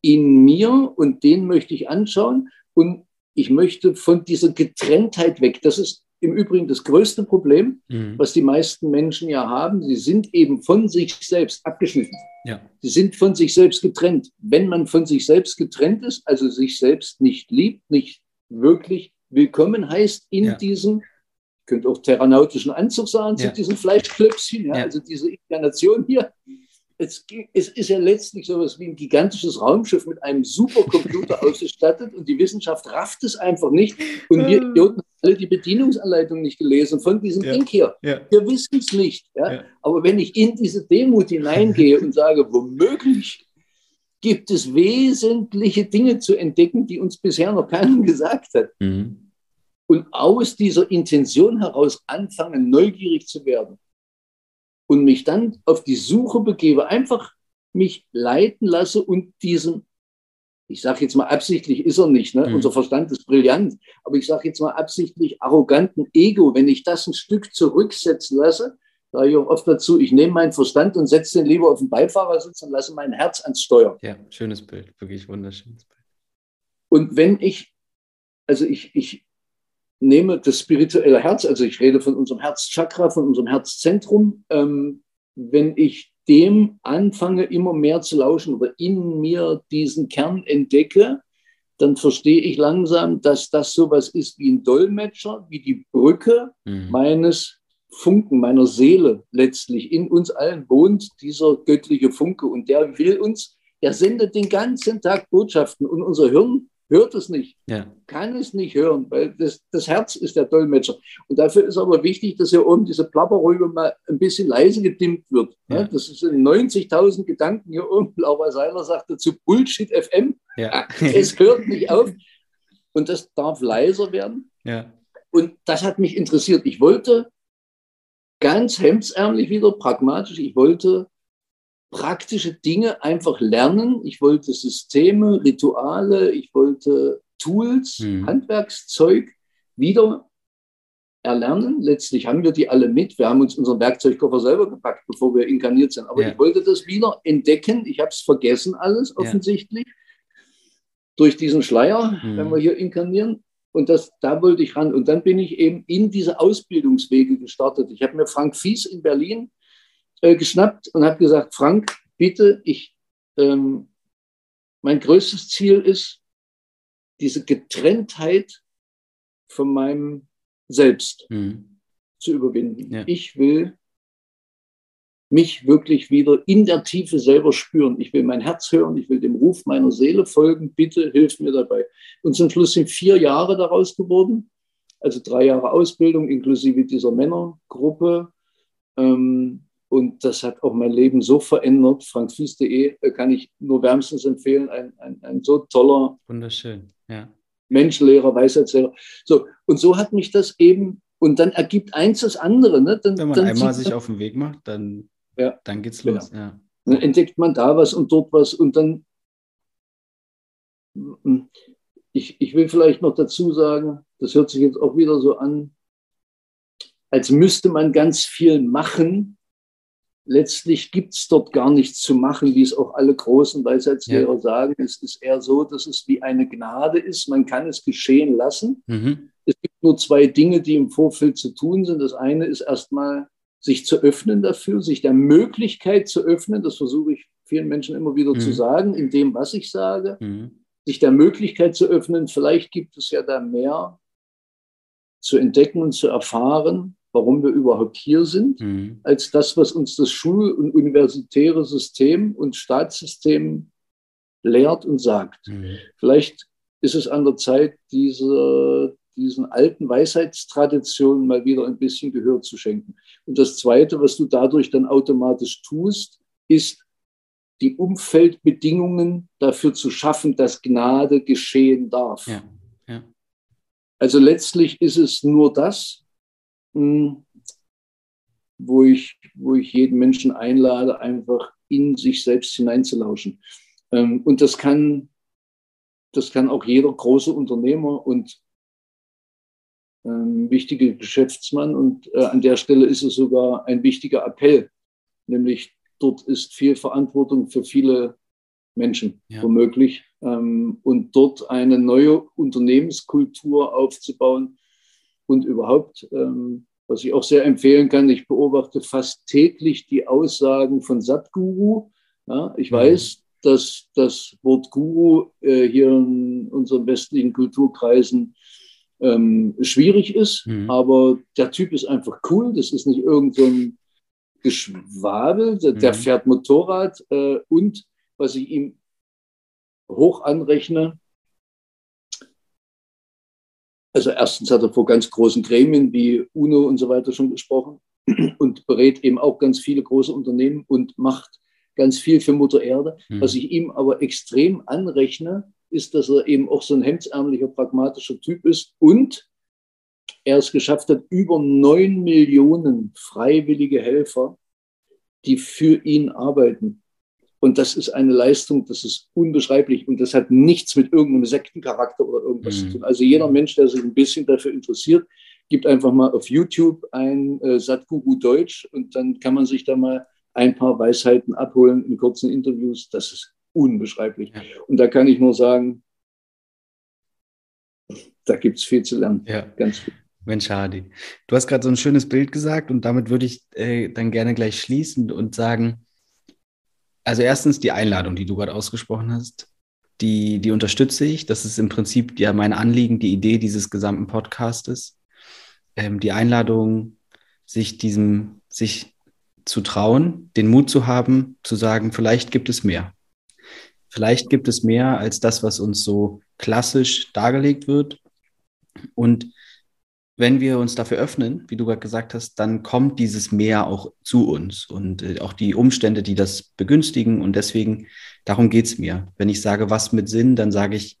in mir und den möchte ich anschauen. Und ich möchte von dieser Getrenntheit weg. Das ist im Übrigen das größte Problem, mhm. was die meisten Menschen ja haben. Sie sind eben von sich selbst abgeschnitten. Ja. Sie sind von sich selbst getrennt. Wenn man von sich selbst getrennt ist, also sich selbst nicht liebt, nicht wirklich willkommen heißt in Ja. diesem, könnt auch terranautischen Anzug sagen, Ja. zu diesen Fleischklöpschen, Ja. also diese Inkarnation hier. Es, es ist ja letztlich sowas wie ein gigantisches Raumschiff mit einem Supercomputer ausgestattet und die Wissenschaft rafft es einfach nicht. Und wir Ah. Idioten haben alle die Bedienungsanleitung nicht gelesen von diesem Ja. Ding hier. Ja. Wir wissen es nicht. Ja? Ja. Aber wenn ich in diese Demut hineingehe und sage, womöglich gibt es wesentliche Dinge zu entdecken, die uns bisher noch keiner gesagt hat. Mhm. Und aus dieser Intention heraus anfangen, neugierig zu werden. Und mich dann auf die Suche begebe, einfach mich leiten lasse und diesen, ich sage jetzt mal absichtlich ist er nicht, ne? Mhm. unser Verstand ist brillant, aber ich sage jetzt mal absichtlich arroganten Ego, wenn ich das ein Stück zurücksetzen lasse, sage ich auch oft dazu, ich nehme meinen Verstand und setze den lieber auf den Beifahrersitz und lasse mein Herz ans Steuer. Ja, schönes Bild, wirklich wunderschönes Bild. Und wenn ich, also ich, ich nehme das spirituelle Herz, also ich rede von unserem Herzchakra, von unserem Herzzentrum, ähm, wenn ich dem anfange, immer mehr zu lauschen oder in mir diesen Kern entdecke, dann verstehe ich langsam, dass das sowas ist wie ein Dolmetscher, wie die Brücke Mhm. meines Funken, meiner Seele letztlich. In uns allen wohnt dieser göttliche Funke und der will uns, er sendet den ganzen Tag Botschaften und unser Hirn hört es nicht, Ja, kann es nicht hören, weil das, das Herz ist der Dolmetscher. Und dafür ist aber wichtig, dass hier oben diese Plapperrübe mal ein bisschen leise gedimmt wird. Ja. Das sind 90.000 Gedanken hier oben. Laura Seiler sagt dazu Bullshit FM. ja. Es hört nicht auf. Und das darf leiser werden. Und das hat mich interessiert. Ich wollte ganz hemdsärmlich wieder pragmatisch, ich wollte praktische Dinge einfach lernen. Ich wollte Systeme, Rituale, ich wollte Tools, Mhm. Handwerkszeug wieder erlernen. Letztlich haben wir die alle mit. Wir haben uns unseren Werkzeugkoffer selber gepackt, bevor wir inkarniert sind. Aber Ja. ich wollte das wieder entdecken. Ich habe es vergessen alles Ja. offensichtlich durch diesen Schleier, Mhm. wenn wir hier inkarnieren. Und das, da wollte ich ran. Und dann bin ich eben in diese Ausbildungswege gestartet. Ich habe mir Frank Fies in Berlin äh, geschnappt und habe gesagt, Frank, bitte, ich, ähm, mein größtes Ziel ist, diese Getrenntheit von meinem Selbst Mhm. zu überwinden. Ja. Ich will mich wirklich wieder in der Tiefe selber spüren. Ich will mein Herz hören, ich will dem Ruf meiner Seele folgen. Bitte hilf mir dabei. Und zum Schluss sind vier Jahre daraus geworden, also drei Jahre Ausbildung inklusive dieser Männergruppe. Ähm, und das hat auch mein Leben so verändert. frankfies.de äh, kann ich nur wärmstens empfehlen. Ein, ein, ein so toller Wunderschön, ja. Menschlehrer, Weisheitslehrer. So, und so hat mich das eben, und dann ergibt eins das andere. Ne? Dann, Wenn man dann einmal sich auf den Weg macht, dann, Ja. dann geht's Genau. los. Ja. Dann entdeckt man da was und dort was und dann. Ich, ich will vielleicht noch dazu sagen, das hört sich jetzt auch wieder so an, als müsste man ganz viel machen. Letztlich gibt es dort gar nichts zu machen, wie es auch alle großen Weisheitslehrer sagen. Es ist eher so, dass es wie eine Gnade ist. Man kann es geschehen lassen. Mhm. Es gibt nur zwei Dinge, die im Vorfeld zu tun sind. Das eine ist erstmal, sich zu öffnen dafür, sich der Möglichkeit zu öffnen. Das versuche ich vielen Menschen immer wieder Mhm. zu sagen, in dem, was ich sage. Mhm. Sich der Möglichkeit zu öffnen. Vielleicht gibt es ja da mehr zu entdecken und zu erfahren, warum wir überhaupt hier sind, Mhm. als das, was uns das Schul- und universitäre System und Staatssystem lehrt und sagt. Mhm. Vielleicht ist es an der Zeit, diese, diesen alten Weisheitstraditionen mal wieder ein bisschen Gehör zu schenken. Und das Zweite, was du dadurch dann automatisch tust, ist, die Umfeldbedingungen dafür zu schaffen, dass Gnade geschehen darf. Ja. Ja. Also letztlich ist es nur das, wo ich, wo ich jeden Menschen einlade, einfach in sich selbst hineinzulauschen. Ähm, Und das kann, das kann auch jeder große Unternehmer und ähm, wichtige Geschäftsmann. Und äh, an der Stelle ist es sogar ein wichtiger Appell, nämlich dort ist viel Verantwortung für viele Menschen Ja. womöglich. Ähm, und dort eine neue Unternehmenskultur aufzubauen und überhaupt, ähm, was ich auch sehr empfehlen kann, ich beobachte fast täglich die Aussagen von Satguru. Ja, ich Mhm. weiß, dass das Wort Guru äh, hier in unseren westlichen Kulturkreisen ähm, schwierig ist. Mhm. Aber der Typ ist einfach cool. Das ist nicht irgend so Geschwabel. Der, mhm. der fährt Motorrad äh, und was ich ihm hoch anrechne, also erstens hat er vor ganz großen Gremien wie UNO und so weiter schon gesprochen und berät eben auch ganz viele große Unternehmen und macht ganz viel für Mutter Erde. Mhm. Was ich ihm aber extrem anrechne, ist, dass er eben auch so ein hemdsärmelicher, pragmatischer Typ ist und er es geschafft hat, über neun Millionen freiwillige Helfer, die für ihn arbeiten. Und das ist eine Leistung, das ist unbeschreiblich und das hat nichts mit irgendeinem Sektencharakter oder irgendwas mhm. zu tun. Also jeder Mensch, der sich ein bisschen dafür interessiert, gibt einfach mal auf YouTube ein äh, Satguru Deutsch und dann kann man sich da mal ein paar Weisheiten abholen in kurzen Interviews. Das ist unbeschreiblich. Ja. Und da kann ich nur sagen, da gibt es viel zu lernen. Ja. Ganz viel. Mensch, Hadi. Du hast gerade so ein schönes Bild gesagt und damit würde ich äh, dann gerne gleich schließen und sagen, also erstens die Einladung, die du gerade ausgesprochen hast, die, die unterstütze ich. Das ist im Prinzip ja mein Anliegen, die Idee dieses gesamten Podcastes. Ähm, die Einladung, sich diesem, sich zu trauen, den Mut zu haben, zu sagen, vielleicht gibt es mehr. Vielleicht gibt es mehr als das, was uns so klassisch dargelegt wird. Und wenn wir uns dafür öffnen, wie du gerade gesagt hast, dann kommt dieses Mehr auch zu uns und äh, auch die Umstände, die das begünstigen. Und deswegen, darum geht es mir. Wenn ich sage, was mit Sinn, dann sage ich,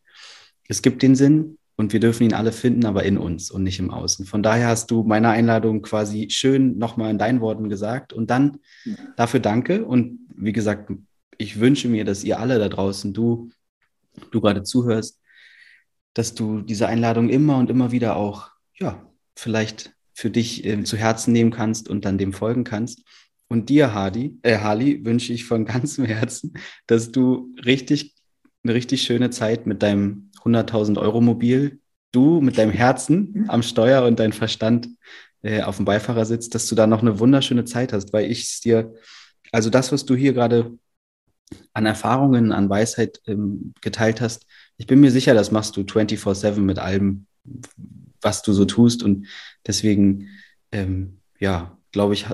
es gibt den Sinn und wir dürfen ihn alle finden, aber in uns und nicht im Außen. Von daher hast du meine Einladung quasi schön nochmal in deinen Worten gesagt. Und dann dafür danke. Und wie gesagt, ich wünsche mir, dass ihr alle da draußen, du, du gerade zuhörst, dass du diese Einladung immer und immer wieder auch ja, vielleicht für dich äh, zu Herzen nehmen kannst und dann dem folgen kannst. Und dir, Hardy, äh, Harley, wünsche ich von ganzem Herzen, dass du richtig, eine richtig schöne Zeit mit deinem 100.000 Euro Mobil, du mit deinem Herzen am Steuer und dein Verstand äh, auf dem Beifahrersitz, dass du da noch eine wunderschöne Zeit hast, weil ich es dir, also das, was du hier gerade an Erfahrungen, an Weisheit ähm, geteilt hast, ich bin mir sicher, das machst du 24-7 mit allem, was du so tust. Und deswegen, ähm, ja, glaube ich,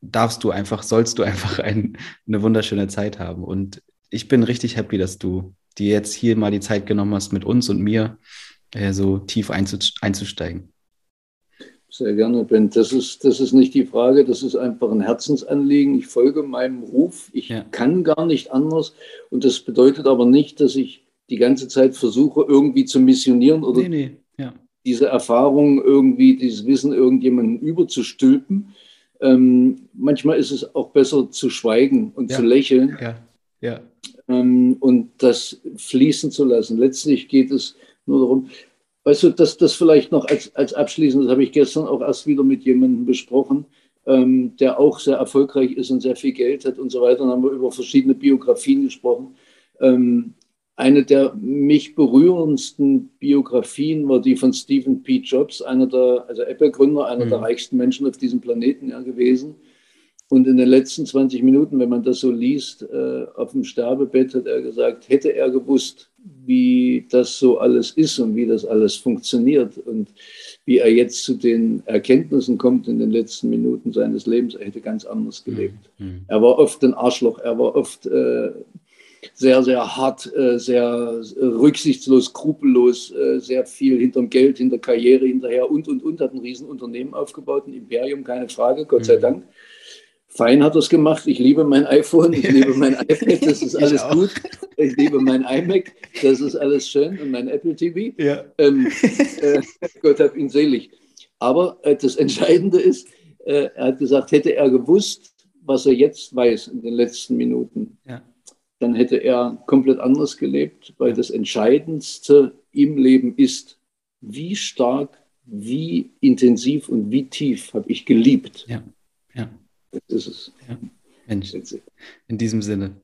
darfst du einfach, sollst du einfach ein, eine wunderschöne Zeit haben. Und ich bin richtig happy, dass du dir jetzt hier mal die Zeit genommen hast, mit uns und mir äh, so tief einzusteigen. Sehr gerne, Ben. Das ist, das ist nicht die Frage, das ist einfach ein Herzensanliegen. Ich folge meinem Ruf. Ich ja. kann gar nicht anders. Und das bedeutet aber nicht, dass ich die ganze Zeit versuche, irgendwie zu missionieren oder nee, nee diese Erfahrung irgendwie, dieses Wissen irgendjemandem überzustülpen. Ähm, manchmal ist es auch besser zu schweigen und ja. zu lächeln ja. Ja. Ähm, und das fließen zu lassen. Letztlich geht es nur darum, weißt du, dass das vielleicht noch als, als abschließend, das habe ich gestern auch erst wieder mit jemandem besprochen, ähm, der auch sehr erfolgreich ist und sehr viel Geld hat und so weiter. Dann haben wir über verschiedene Biografien gesprochen. Ähm, eine der mich berührendsten Biografien war die von Stephen P. Jobs, einer der, also Apple-Gründer, einer mhm. der reichsten Menschen auf diesem Planeten ja, gewesen. Und in den letzten 20 Minuten, wenn man das so liest, äh, auf dem Sterbebett hat er gesagt, hätte er gewusst, wie das so alles ist und wie das alles funktioniert und wie er jetzt zu den Erkenntnissen kommt in den letzten Minuten seines Lebens, er hätte ganz anders gelebt. Mhm. Er war oft ein Arschloch, er war oft äh, sehr, sehr hart, äh, sehr rücksichtslos, skrupellos, äh, sehr viel hinterm Geld, hinter Karriere hinterher und, und, und, hat ein Riesenunternehmen aufgebaut, ein Imperium, keine Frage, Gott sei mhm. Dank. Fein hat er es gemacht. Ich liebe mein iPhone, ich liebe mein iPad, das ist alles gut. Ich liebe mein iMac, das ist alles schön und mein Apple TV. Ja. Ähm, äh, Gott hab ihn selig. Aber äh, das Entscheidende ist, äh, er hat gesagt, hätte er gewusst, was er jetzt weiß in den letzten Minuten, ja dann hätte er komplett anders gelebt, weil das Entscheidendste im Leben ist, wie stark, wie intensiv und wie tief habe ich geliebt. Ja, ja. Das ist es. Ja. Mensch, in diesem Sinne.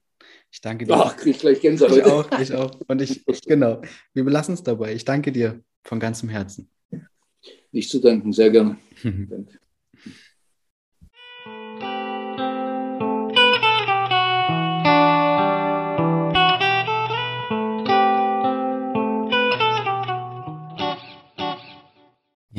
Ich danke dir. Ach, krieg gleich Gänsehaut. Ich auch, ich auch. Und ich, genau, wir belassen es dabei. Ich danke dir von ganzem Herzen. Nicht zu danken, sehr gerne. danke.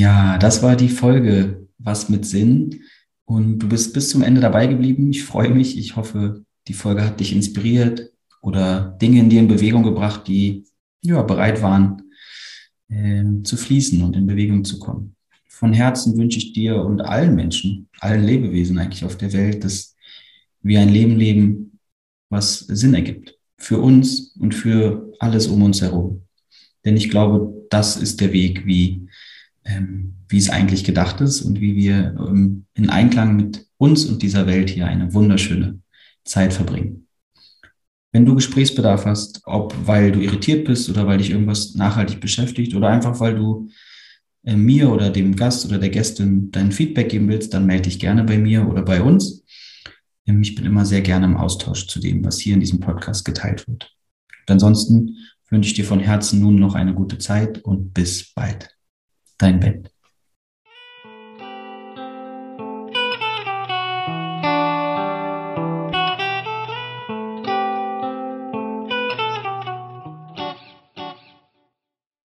Ja, das war die Folge Was mit Sinn. Und du bist bis zum Ende dabei geblieben. Ich freue mich. Ich hoffe, die Folge hat dich inspiriert oder Dinge in dir in Bewegung gebracht, die ja, bereit waren äh, zu fließen und in Bewegung zu kommen. Von Herzen wünsche ich dir und allen Menschen, allen Lebewesen eigentlich auf der Welt, dass wir ein Leben leben, was Sinn ergibt. Für uns und für alles um uns herum. Denn ich glaube, das ist der Weg, wie, ähm, wie es eigentlich gedacht ist und wie wir ähm, in Einklang mit uns und dieser Welt hier eine wunderschöne Zeit verbringen. Wenn du Gesprächsbedarf hast, ob weil du irritiert bist oder weil dich irgendwas nachhaltig beschäftigt oder einfach weil du äh, mir oder dem Gast oder der Gästin dein Feedback geben willst, dann melde dich gerne bei mir oder bei uns. Ähm, ich bin immer sehr gerne im Austausch zu dem, was hier in diesem Podcast geteilt wird. Und ansonsten wünsche ich dir von Herzen nun noch eine gute Zeit und bis bald dein Bett.